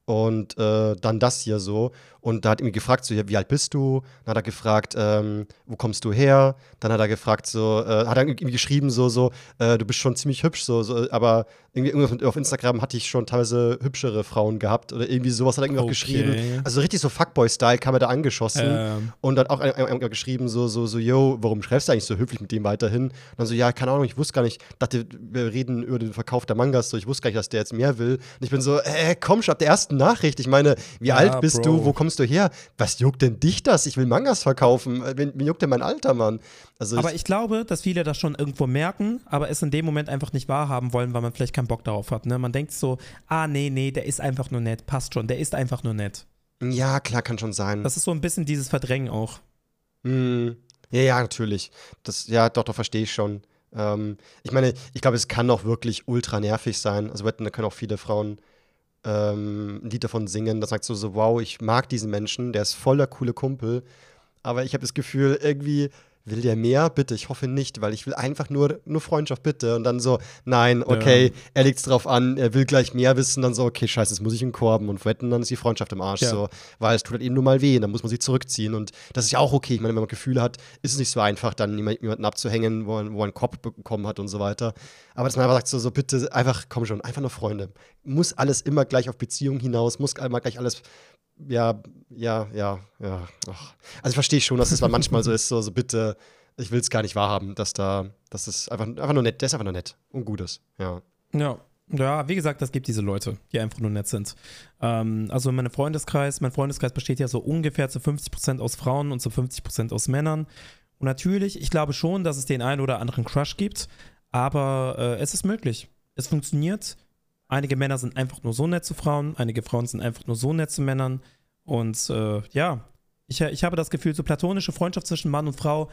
Und äh, dann das hier so. Und da hat er mich gefragt, so, ja, wie alt bist du? Dann hat er gefragt, ähm, wo kommst du her? Dann hat er gefragt, so, äh, hat er irgendwie geschrieben, so, so, äh, du bist schon ziemlich hübsch, so, so aber irgendwie auf Instagram hatte ich schon teilweise hübschere Frauen gehabt oder irgendwie sowas hat er irgendwie auch
Okay.
geschrieben. Also richtig so Fuckboy-Style kam er da angeschossen.
Ähm,
Und dann auch ein- geschrieben, so, so, so, yo, warum schreibst du eigentlich so höflich mit dem weiterhin? Und dann so, ja, keine Ahnung, ich wusste gar nicht, dachte, wir reden über den Verkauf der Mangas, so, ich wusste gar nicht, dass der jetzt mehr will. Und ich bin so, äh, komm schon, ab der ersten Nachricht. Ich meine, wie
Ja,
alt bist
Bro.
du? Wo kommst du her? Was juckt denn dich das? Ich will Mangas verkaufen. Äh, Wen, wen juckt denn mein Alter, Mann? Also,
aber
ich,
ich glaube, dass viele das schon irgendwo merken, aber es in dem Moment einfach nicht wahrhaben wollen, weil man vielleicht keinen Bock darauf hat. Ne? Man denkt so, ah, nee, nee, der ist einfach nur nett, passt schon, der ist einfach nur nett.
ja, klar, kann schon sein.
Das ist so ein bisschen dieses Verdrängen auch.
Hm. Ja, ja, natürlich. Das, ja, doch, doch, verstehe ich schon. Ähm, ich meine, ich glaube, es kann auch wirklich ultra nervig sein. Also, da können auch viele Frauen ähm, ein Lied davon singen. Da sagst du so, wow, ich mag diesen Menschen, der ist voller coole Kumpel. Aber ich habe das Gefühl, irgendwie will der mehr? Bitte, ich hoffe nicht, weil ich will einfach nur, nur Freundschaft, bitte. Und dann so, nein, okay, er legt's drauf an, er will gleich mehr wissen. Dann so, okay, scheiße, jetzt muss ich ihn korben und wetten, dann ist die Freundschaft im Arsch.
Ja.
So, weil es tut halt eben nur mal weh, dann muss man sich zurückziehen. Und das ist ja auch okay. Ich meine, wenn man Gefühle hat, ist es nicht so einfach, dann jemand- jemanden abzuhängen, wo man, wo man einen Kopf bekommen hat und so weiter. Aber dass man einfach sagt, so, so bitte, einfach, komm schon, einfach nur Freunde. Muss alles immer gleich auf Beziehung hinaus, muss immer gleich alles ja, ja, ja, ja. Ach. Also ich verstehe schon, dass es das manchmal so ist, so, so bitte, ich will es gar nicht wahrhaben, dass da, dass es einfach, einfach nur nett, der ist einfach nur nett und Gutes, ja.
Ja. Ja, wie gesagt, das gibt diese Leute, die einfach nur nett sind. Ähm, also mein Freundeskreis, mein Freundeskreis besteht ja so ungefähr zu 50% aus Frauen und zu 50% aus Männern. Und natürlich, ich glaube schon, dass es den einen oder anderen Crush gibt, aber äh, es ist möglich. Es funktioniert. Einige Männer sind einfach nur so nett zu Frauen, einige Frauen sind einfach nur so nett zu Männern. Und äh, ja, ich, ich habe das Gefühl, so platonische Freundschaft zwischen Mann und Frau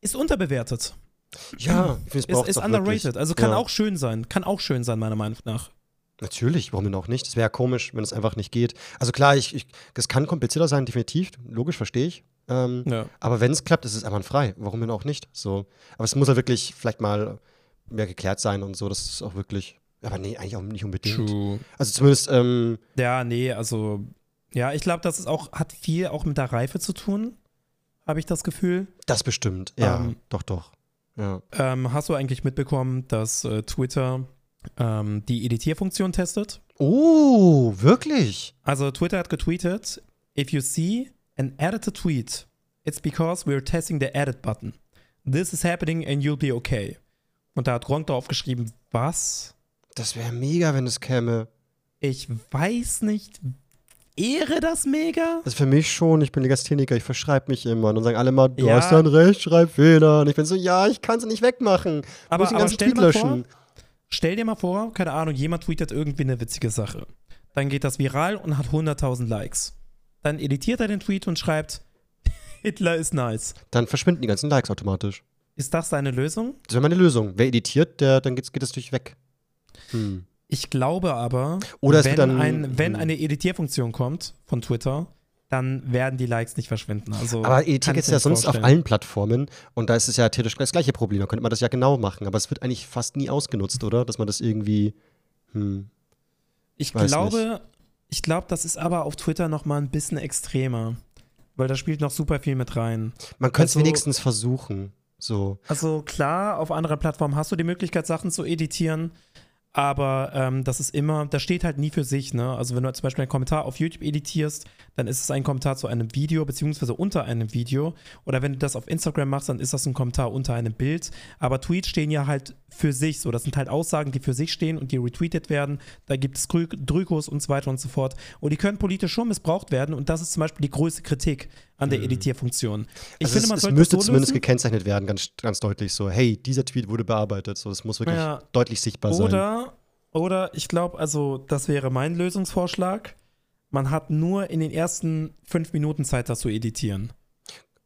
ist unterbewertet.
Ja, ich finde, es
Ist, ist underrated. Also kann
ja.
auch schön sein. Kann auch schön sein, meiner Meinung nach.
Natürlich, warum denn auch nicht? Es wäre ja komisch, wenn es einfach nicht geht. Also klar, ich, ich, es kann komplizierter sein, definitiv, logisch, verstehe ich. Ähm,
Ja.
Aber wenn es klappt, ist es einwandfrei. Warum denn auch nicht? So. Aber es muss ja wirklich vielleicht mal mehr geklärt sein und so, das ist auch wirklich. Aber nee, eigentlich auch nicht unbedingt.
True.
Also zumindest, ähm,
Ja, nee, also, ja, ich glaube, das ist auch, hat viel auch mit der Reife zu tun, habe ich das Gefühl.
das bestimmt. Ja,
Ähm,
doch, doch. Ja.
Ähm, hast du eigentlich mitbekommen, dass äh, Twitter ähm, die Editierfunktion testet?
Oh, wirklich?
Also, Twitter hat getweetet: If you see an edited tweet, it's because we're testing the edit button. This is happening and you'll be okay. Und da hat Gronk darauf geschrieben: Was?
Das wäre mega, wenn es käme.
Ich weiß nicht. Ehre das mega?
Also für mich schon, ich bin Legastheniker, ich verschreibe mich immer. Und dann sagen alle mal, du
Ja.
hast dann recht, Schreibfehler. Und ich bin so, ja, ich kann es nicht wegmachen.
Aber,
Muss den
aber
ganzen
stell, dir
Tweet
mal vor,
löschen.
stell dir mal vor, keine Ahnung, jemand tweetet irgendwie eine witzige Sache. Dann geht das viral und hat 100.000 Likes. Dann editiert er den Tweet und schreibt, Hitler ist nice.
Dann verschwinden die ganzen Likes automatisch.
Ist das seine Lösung?
Das wäre meine Lösung. Wer editiert, der, dann geht's, geht es natürlich weg. Hm.
Ich glaube aber,
Oder
wenn,
dann-
ein, wenn
hm.
eine Editierfunktion kommt von Twitter, dann werden die Likes nicht verschwinden. Also
Aber jetzt
mir
ja
nicht
sonst auf
vorstellen.
allen Plattformen. Und da ist es ja theoretisch das gleiche Problem. Da könnte man das ja genau machen. Aber es wird eigentlich fast nie ausgenutzt, oder? Dass man das irgendwie. Hm.
Ich glaube, ich glaube, das ist aber auf Twitter noch mal ein bisschen extremer. Weil da spielt noch super viel mit rein.
Man könnte es
Also-
wenigstens versuchen. So.
Also klar, auf anderer Plattformen hast du die Möglichkeit, Sachen zu editieren. Aber ähm, das ist immer, das steht halt nie für sich, ne? Also wenn du zum Beispiel einen Kommentar auf YouTube editierst, dann ist es ein Kommentar zu einem Video, beziehungsweise unter einem Video. Oder wenn du das auf Instagram machst, dann ist das ein Kommentar unter einem Bild. Aber Tweets stehen ja halt für sich so. Das sind halt Aussagen, die für sich stehen und die retweetet werden. Da gibt es Drückos und so weiter und so fort. Und die können politisch schon missbraucht werden. Und das ist zum Beispiel die größte Kritik an der mhm. Editierfunktion.
Ich also finde, man es, es müsste zumindest lösen. gekennzeichnet werden, ganz, ganz deutlich so, hey, dieser Tweet wurde bearbeitet. So, das muss wirklich ja. deutlich sichtbar
oder,
sein.
Oder oder ich glaube, also das wäre mein Lösungsvorschlag. Man hat nur in den ersten fünf Minuten Zeit, das zu editieren.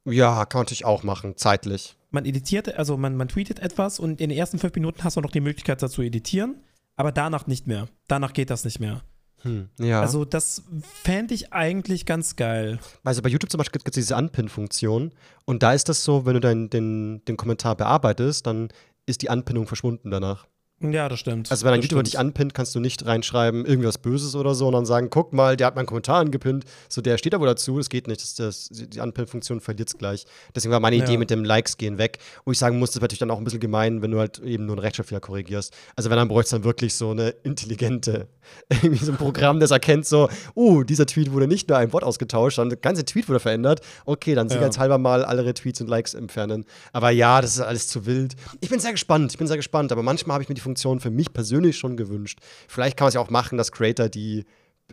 Ja, kann man natürlich auch machen, zeitlich.
Man editiert, also man, man tweetet etwas und in den ersten fünf Minuten hast du noch die Möglichkeit, das zu editieren, aber danach nicht mehr. Danach geht das nicht mehr.
Hm, ja.
Also das fände ich eigentlich ganz geil.
Also bei YouTube zum Beispiel gibt es diese Unpin-Funktion und da ist das so, wenn du dein, den, den Kommentar bearbeitest, dann ist die Anpinnung verschwunden danach.
Ja, das stimmt.
Also wenn ein
das
YouTuber dich anpinnt, kannst du nicht reinschreiben, irgendwas Böses oder so und dann sagen, guck mal, der hat meinen Kommentar angepinnt. So, der steht da wohl dazu, das geht nicht. Das, das, die Anpin-Funktion verliert es gleich. Deswegen war meine ja. Idee mit dem Likes gehen weg. Wo ich sagen muss, das ist natürlich dann auch ein bisschen gemein, wenn du halt eben nur einen Rechtschreibfehler korrigierst. Also wenn dann bräuchte es dann wirklich so eine intelligente, irgendwie so ein Programm, das erkennt so, uh, dieser Tweet wurde nicht nur ein Wort ausgetauscht, sondern der ganze Tweet wurde verändert. Okay, dann ja. halber mal alle Retweets und Likes entfernen. Aber ja, das ist alles zu wild. Ich bin sehr gespannt, ich bin sehr gespannt. Aber manchmal habe ich mir die Funktion für mich persönlich schon gewünscht. Vielleicht kann man es ja auch machen, dass Creator, die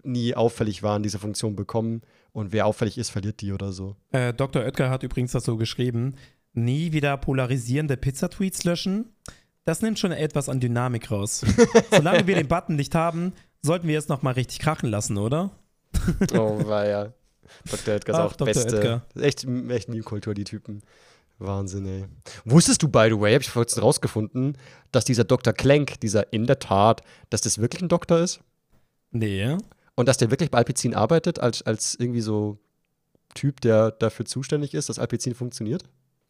nie auffällig waren, diese Funktion bekommen und wer auffällig ist, verliert die oder so.
Äh, Dr. Oetker hat übrigens das so geschrieben: Nie wieder polarisierende Pizza-Tweets löschen. Das nimmt schon etwas an Dynamik raus. Solange wir den Button nicht haben, sollten wir es nochmal richtig krachen lassen, oder?
oh, war ja. Dr. Oetker ist auch Dr. beste. Oetker. Echt, echt Meme-Kultur, die Typen. Wahnsinn, ey. Wusstest du, by the way, habe ich vorhin rausgefunden, dass dieser Dr. Klenk, dieser in der Tat, dass das wirklich ein Doktor ist?
Nee.
Und dass der wirklich bei Alpizin arbeitet, als, als irgendwie so Typ, der dafür zuständig ist, dass Alpizin funktioniert?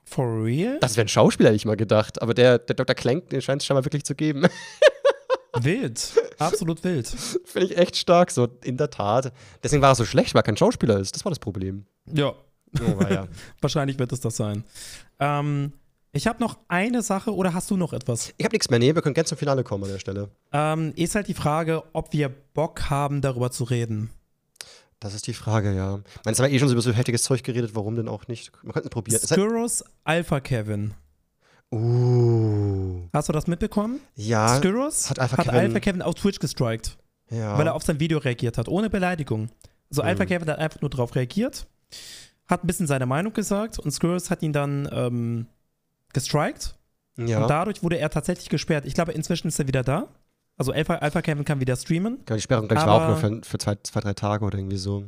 For real?
Das wäre ein Schauspieler, hätte ich mal gedacht. Aber der, der Dr. Klenk, den scheint es schon mal wirklich zu geben.
wild. Absolut wild.
Finde ich echt stark, so in der Tat. Deswegen war er so schlecht, weil er kein Schauspieler ist. Das war das Problem.
Ja,
Oh, ja.
Wahrscheinlich wird es das sein. Ähm, ich habe noch eine Sache oder hast du noch etwas?
Ich habe nichts mehr. Nee, wir können gerne zum Finale kommen an der Stelle.
Ähm, ist halt die Frage, ob wir Bock haben, darüber zu reden.
Das ist die Frage, ja. Man ist aber eh schon so über so heftiges Zeug geredet, warum denn auch nicht? Man könnte es probieren.
Skurrus Alpha Kevin.
Uh.
Hast du das mitbekommen?
Ja.
Skurrus hat Alpha, hat Kevin. Alpha Kevin auf Twitch gestrikt. Ja. Weil er auf sein Video reagiert hat, ohne Beleidigung. Also. Alpha Kevin hat einfach nur darauf reagiert hat ein bisschen seine Meinung gesagt und Skurrus hat ihn dann ähm, gestrikt. Ja. Und dadurch wurde er tatsächlich gesperrt. Ich glaube, inzwischen ist er wieder da. Also Alpha, Alpha Kevin kann wieder streamen.
Die Sperrung, glaube ich, war auch nur für, für zwei, zwei, drei Tage oder irgendwie so.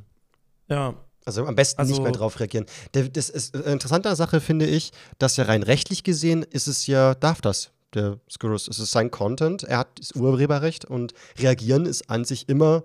Ja.
Also am besten also, nicht mehr drauf reagieren. das ist eine interessante Sache, finde ich, dass ja rein rechtlich gesehen ist es ja, darf das, der Skurrus. Es ist sein Content, er hat das Urheberrecht und reagieren ist an sich immer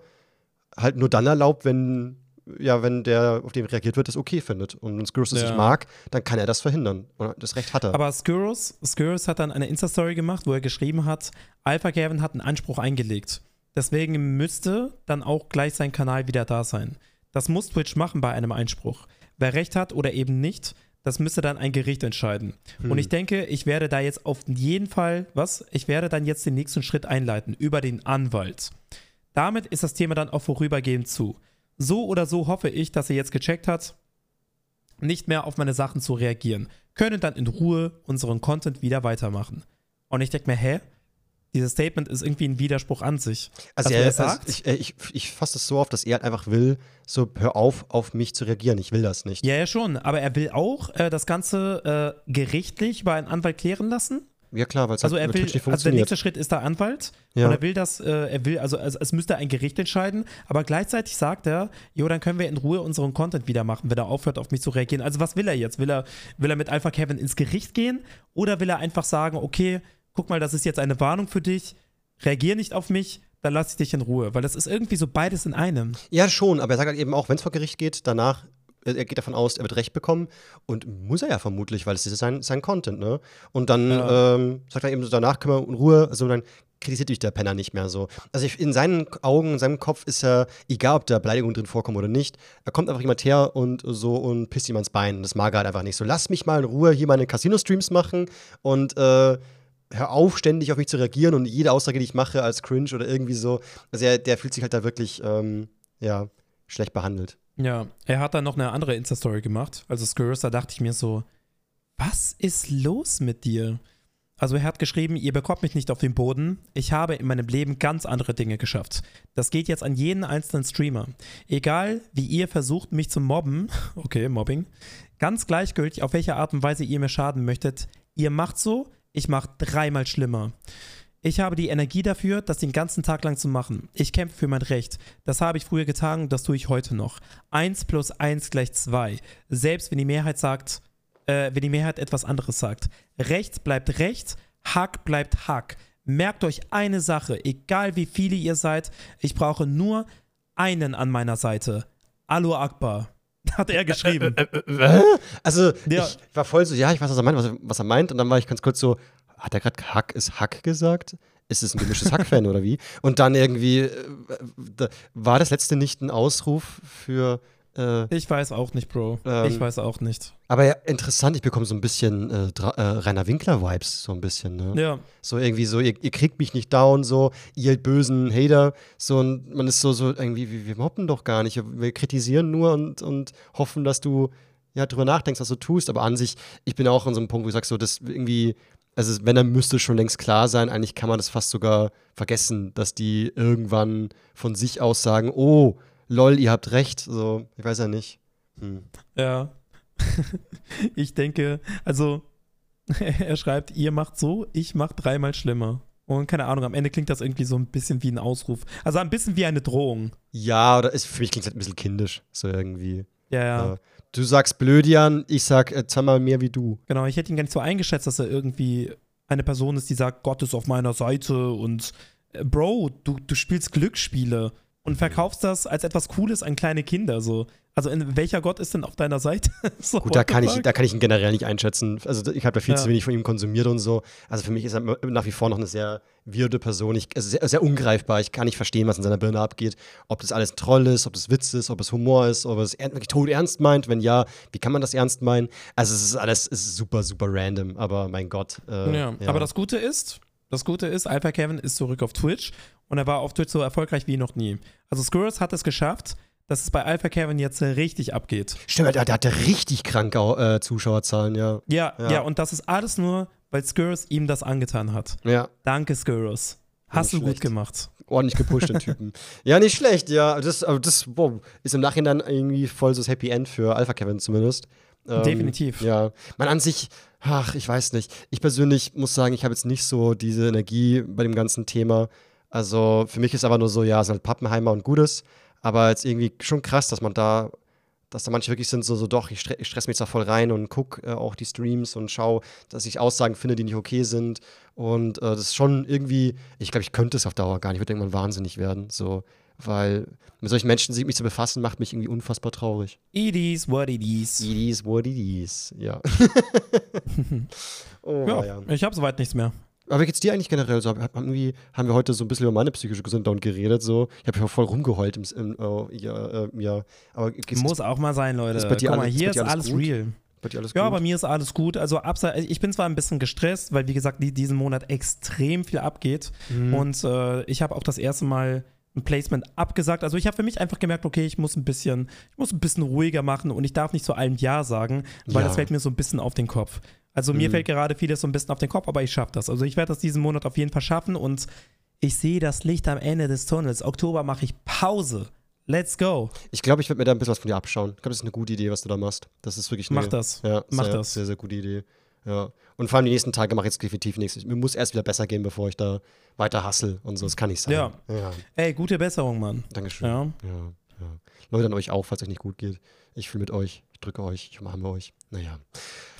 halt nur dann erlaubt, wenn ja, wenn der, auf den reagiert wird, das okay findet. Und wenn Skurrus es ja. nicht mag, dann kann er das verhindern. Und das Recht hat er.
Aber Skurrus, Skurrus hat dann eine Insta-Story gemacht, wo er geschrieben hat, Alpha Gavin hat einen Anspruch eingelegt. Deswegen müsste dann auch gleich sein Kanal wieder da sein. Das muss Twitch machen bei einem Einspruch. Wer Recht hat oder eben nicht, das müsste dann ein Gericht entscheiden. Hm. Und ich denke, ich werde da jetzt auf jeden Fall, was? Ich werde dann jetzt den nächsten Schritt einleiten über den Anwalt. Damit ist das Thema dann auch vorübergehend zu so oder so hoffe ich, dass er jetzt gecheckt hat, nicht mehr auf meine Sachen zu reagieren. Können dann in Ruhe unseren Content wieder weitermachen. Und ich denke mir, hä? Dieses Statement ist irgendwie ein Widerspruch an sich.
Also, er, er sagt, also ich, äh, ich, ich fasse das so auf, dass er halt einfach will, so hör auf, auf mich zu reagieren. Ich will das nicht.
Ja, ja, schon. Aber er will auch äh, das Ganze äh, gerichtlich bei einem Anwalt klären lassen.
Ja klar, weil es
also halt er will, nicht funktioniert. Also der nächste Schritt ist der Anwalt ja. und er will das, äh, er will, also, also, es müsste ein Gericht entscheiden, aber gleichzeitig sagt er, jo, dann können wir in Ruhe unseren Content wieder machen, wenn er aufhört, auf mich zu reagieren. Also was will er jetzt? Will er, will er mit Alpha Kevin ins Gericht gehen oder will er einfach sagen, okay, guck mal, das ist jetzt eine Warnung für dich, reagier nicht auf mich, dann lass ich dich in Ruhe, weil das ist irgendwie so beides in einem.
Ja, schon, aber er sagt halt eben auch, wenn es vor Gericht geht, danach er geht davon aus, er wird Recht bekommen und muss er ja vermutlich, weil es ist sein, sein Content, ne? Und dann ja. ähm, sagt er eben so, danach können wir in Ruhe, also dann kritisiert dich der Penner nicht mehr so. Also in seinen Augen, in seinem Kopf ist er, egal ob da Beleidigungen drin vorkommen oder nicht, er kommt einfach jemand her und so und pisst ihm ans Bein. Das mag er halt einfach nicht so. Lass mich mal in Ruhe hier meine Casino-Streams machen und äh, hör auf, ständig auf mich zu reagieren und jede Aussage, die ich mache, als cringe oder irgendwie so. Also er, der fühlt sich halt da wirklich, ähm, ja, schlecht behandelt.
Ja, er hat dann noch eine andere Insta-Story gemacht. Also Skurs, da dachte ich mir so, was ist los mit dir? Also er hat geschrieben, ihr bekommt mich nicht auf den Boden. Ich habe in meinem Leben ganz andere Dinge geschafft. Das geht jetzt an jeden einzelnen Streamer. Egal, wie ihr versucht, mich zu mobben, okay, Mobbing, ganz gleichgültig, auf welche Art und Weise ihr mir schaden möchtet, ihr macht so, ich mache dreimal schlimmer. Ich habe die Energie dafür, das den ganzen Tag lang zu machen. Ich kämpfe für mein Recht. Das habe ich früher getan und das tue ich heute noch. 1 plus 1 gleich 2. Selbst wenn die Mehrheit sagt, äh, wenn die Mehrheit etwas anderes sagt. Recht bleibt Recht, Hack bleibt Hack. Merkt euch eine Sache, egal wie viele ihr seid, ich brauche nur einen an meiner Seite. Alu Akbar. Hat er geschrieben.
Äh, äh, äh, also,
Ja.
ich war voll so, ja, ich weiß, was er meint, was, er- was er meint. Und dann war ich ganz kurz so, hat er gerade Hack ist Hack gesagt? Ist es ein gemischtes Hack-Fan oder wie? Und dann irgendwie, äh, da, war das letzte nicht ein Ausruf für. Äh,
Ich weiß auch nicht, Bro.
Ähm,
ich weiß auch nicht.
aber ja, interessant, ich bekomme so ein bisschen äh, äh, Rainer Winkler-Vibes, so ein bisschen, ne?
Ja.
So irgendwie so, ihr, ihr kriegt mich nicht down, so, ihr bösen Hater. So, und man ist so, so irgendwie, wir, wir mobben doch gar nicht. Wir kritisieren nur und, und hoffen, dass du ja drüber nachdenkst, was du tust. Aber an sich, ich bin auch an so einem Punkt, wo ich sage, so, das irgendwie, also wenn, dann müsste schon längst klar sein, eigentlich kann man das fast sogar vergessen, dass die irgendwann von sich aus sagen, oh, lol, ihr habt recht. So, ich weiß ja nicht. Hm.
Ja. ich denke, also er schreibt, ihr macht so, ich mach dreimal schlimmer. Und keine Ahnung, am Ende klingt das irgendwie so ein bisschen wie ein Ausruf. Also ein bisschen wie eine Drohung.
Ja, oder ist, für mich klingt es halt ein bisschen kindisch, so irgendwie.
Ja, ja.
Ja. Du sagst Blödian, ich sag äh, zweimal mehr wie du.
Genau, ich hätte ihn gar nicht so eingeschätzt, dass er irgendwie eine Person ist, die sagt, Gott ist auf meiner Seite und äh, Bro, du, du spielst Glücksspiele und verkaufst das als etwas Cooles an kleine Kinder. So. Also in, welcher Gott ist denn auf deiner Seite? so,
Gut, da kann, ich, da kann ich ihn generell nicht einschätzen. Also ich habe da viel
Ja.
zu wenig von ihm konsumiert und so. Also für mich ist er nach wie vor noch eine sehr weirde Person. Ich, also sehr, sehr ungreifbar. Ich kann nicht verstehen, was in seiner Birne abgeht. Ob das alles ein Troll ist, ob das Witz ist, ob es Humor ist, ob es wirklich tot ernst meint. Wenn ja, wie kann man das ernst meinen? Also es ist alles es ist super, super random. Aber mein Gott. Äh,
Ja, aber das Gute ist, das Gute ist, Alpha Kevin ist zurück auf Twitch und er war auf Twitch so erfolgreich wie noch nie. Also Skurrus hat es geschafft, dass es bei Alpha Kevin jetzt richtig abgeht.
Stimmt, der, der hatte richtig kranke äh, Zuschauerzahlen, ja.
Ja, ja,
Ja.
und das ist alles nur, weil Skurrus ihm das angetan hat.
Ja.
Danke, Skurrus. Hast
Nicht
du gut gemacht.
ordentlich gepusht, den Typen. Ja, nicht schlecht, ja. Das, aber das boah, ist im Nachhinein irgendwie voll so das Happy End für Alpha Kevin zumindest. Ähm,
Definitiv.
Ja. Man an sich, ach, ich weiß nicht. Ich persönlich muss sagen, ich habe jetzt nicht so diese Energie bei dem ganzen Thema. Also für mich ist aber nur so, ja, es sind halt Pappenheimer und Gutes. Aber jetzt irgendwie schon krass, dass man da, dass da manche wirklich sind so, so doch, ich, stre stress mich da voll rein und guck äh, auch die Streams und schau, dass ich Aussagen finde, die nicht okay sind. Und äh, das ist schon irgendwie, ich glaube, ich könnte es auf Dauer gar nicht. Ich würde irgendwann wahnsinnig werden. So, weil mit solchen Menschen sich mich zu befassen, macht mich irgendwie unfassbar traurig.
It is what it is.
It is what it is. Ja. oh,
Ja,
ja.
ich habe soweit nichts mehr.
Aber wie geht's dir eigentlich generell? So, haben wir heute so ein bisschen über meine psychische Gesundheit geredet. So. Ich habe ja voll rumgeheult im, im äh, ja, äh, ja. Aber
Muss auch mal sein, Leute.
ist bei dir
Guck mal,
alles- ist
hier
bei
ist
dir alles
alles real.
bei dir alles
Ja,
gut?
bei mir ist alles gut. Also abse- ich bin zwar ein bisschen gestresst, weil wie gesagt, die, diesen Monat extrem viel abgeht.
Mhm.
Und äh, ich habe auch das erste Mal ein Placement abgesagt. Also ich habe für mich einfach gemerkt, okay, ich muss ein bisschen, ich muss ein bisschen ruhiger machen und ich darf nicht zu allem Ja sagen, weil
Ja.
das fällt mir so ein bisschen auf den Kopf. Also mir
Mhm.
fällt gerade vieles so ein bisschen auf den Kopf, aber ich schaffe das. Also ich werde das diesen Monat auf jeden Fall schaffen und ich sehe das Licht am Ende des Tunnels. Oktober mache ich Pause. Let's go.
Ich glaube, ich würde mir da ein bisschen was von dir abschauen. Ich glaube, das ist eine gute Idee, was du da machst. Das ist wirklich eine
Mach das.
Ja,
Mach
sehr,
das.
Sehr, sehr gute Idee. Ja. Und vor allem die nächsten Tage mache ich jetzt definitiv nichts. Mir muss erst wieder besser gehen, bevor ich da weiter hassel und so. Das kann nicht sein.
Ja.
ja.
Ey, gute Besserung, Mann.
Dankeschön.
Ja.
Ja, ja. Leute an euch auch, falls euch nicht gut geht. Ich fühle mit euch, ich drücke euch, ich umarme euch. Naja.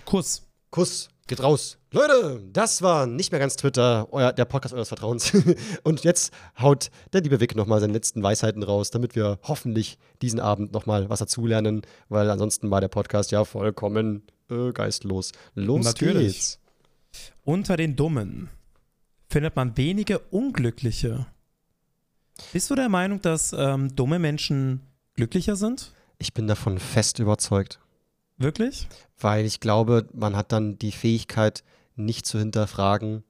Kuss.
Kuss, geht raus. Leute, das war nicht mehr ganz Twitter, euer, der Podcast eures Vertrauens. Und jetzt haut der liebe Vic nochmal seine letzten Weisheiten raus, damit wir hoffentlich diesen Abend nochmal was dazulernen, weil ansonsten war der Podcast ja vollkommen äh, geistlos. Los
Natürlich.
geht's.
Unter den Dummen findet man wenige Unglückliche. Bist du der Meinung, dass ähm, dumme Menschen glücklicher sind?
Ich bin davon fest überzeugt,
Wirklich?
weil ich glaube, man hat dann die Fähigkeit, nicht zu hinterfragen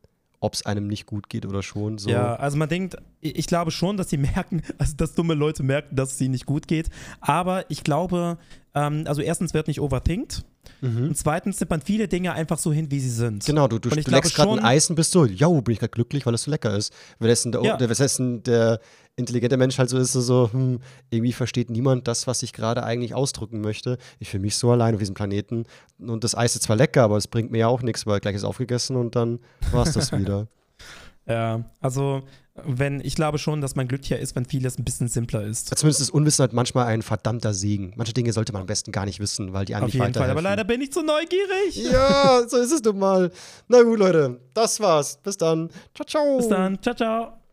ob es einem nicht gut geht oder schon. So.
Ja, also man denkt, ich glaube schon, dass sie merken, also dass dumme Leute merken, dass es ihnen nicht gut geht. Aber ich glaube, ähm, also erstens wird nicht overthinkt.
Mhm.
Und zweitens nimmt man viele Dinge einfach so hin, wie sie sind.
Genau, du, du, du leckst gerade ein Eis und bist so, ja, bin ich gerade glücklich, weil es so lecker ist. Währenddessen der,
Ja.
der, währenddessen der intelligente Mensch halt so ist, so, hm, irgendwie versteht niemand das, was ich gerade eigentlich ausdrücken möchte. Ich fühle mich so allein auf diesem Planeten. Und das Eis ist zwar lecker, aber es bringt mir ja auch nichts, weil gleich ist aufgegessen und dann war es das wieder.
Ja, also wenn, ich glaube schon, dass man glücklicher ist, wenn vieles ein bisschen simpler ist.
Zumindest ist Unwissen halt manchmal ein verdammter Segen. Manche Dinge sollte man am besten gar nicht wissen, weil die einem
Auf jeden Fall. Aber leider bin ich zu neugierig.
Ja, so ist es nun mal. Na gut, Leute, das war's. Bis dann. Ciao, ciao.
Bis dann. Ciao, ciao.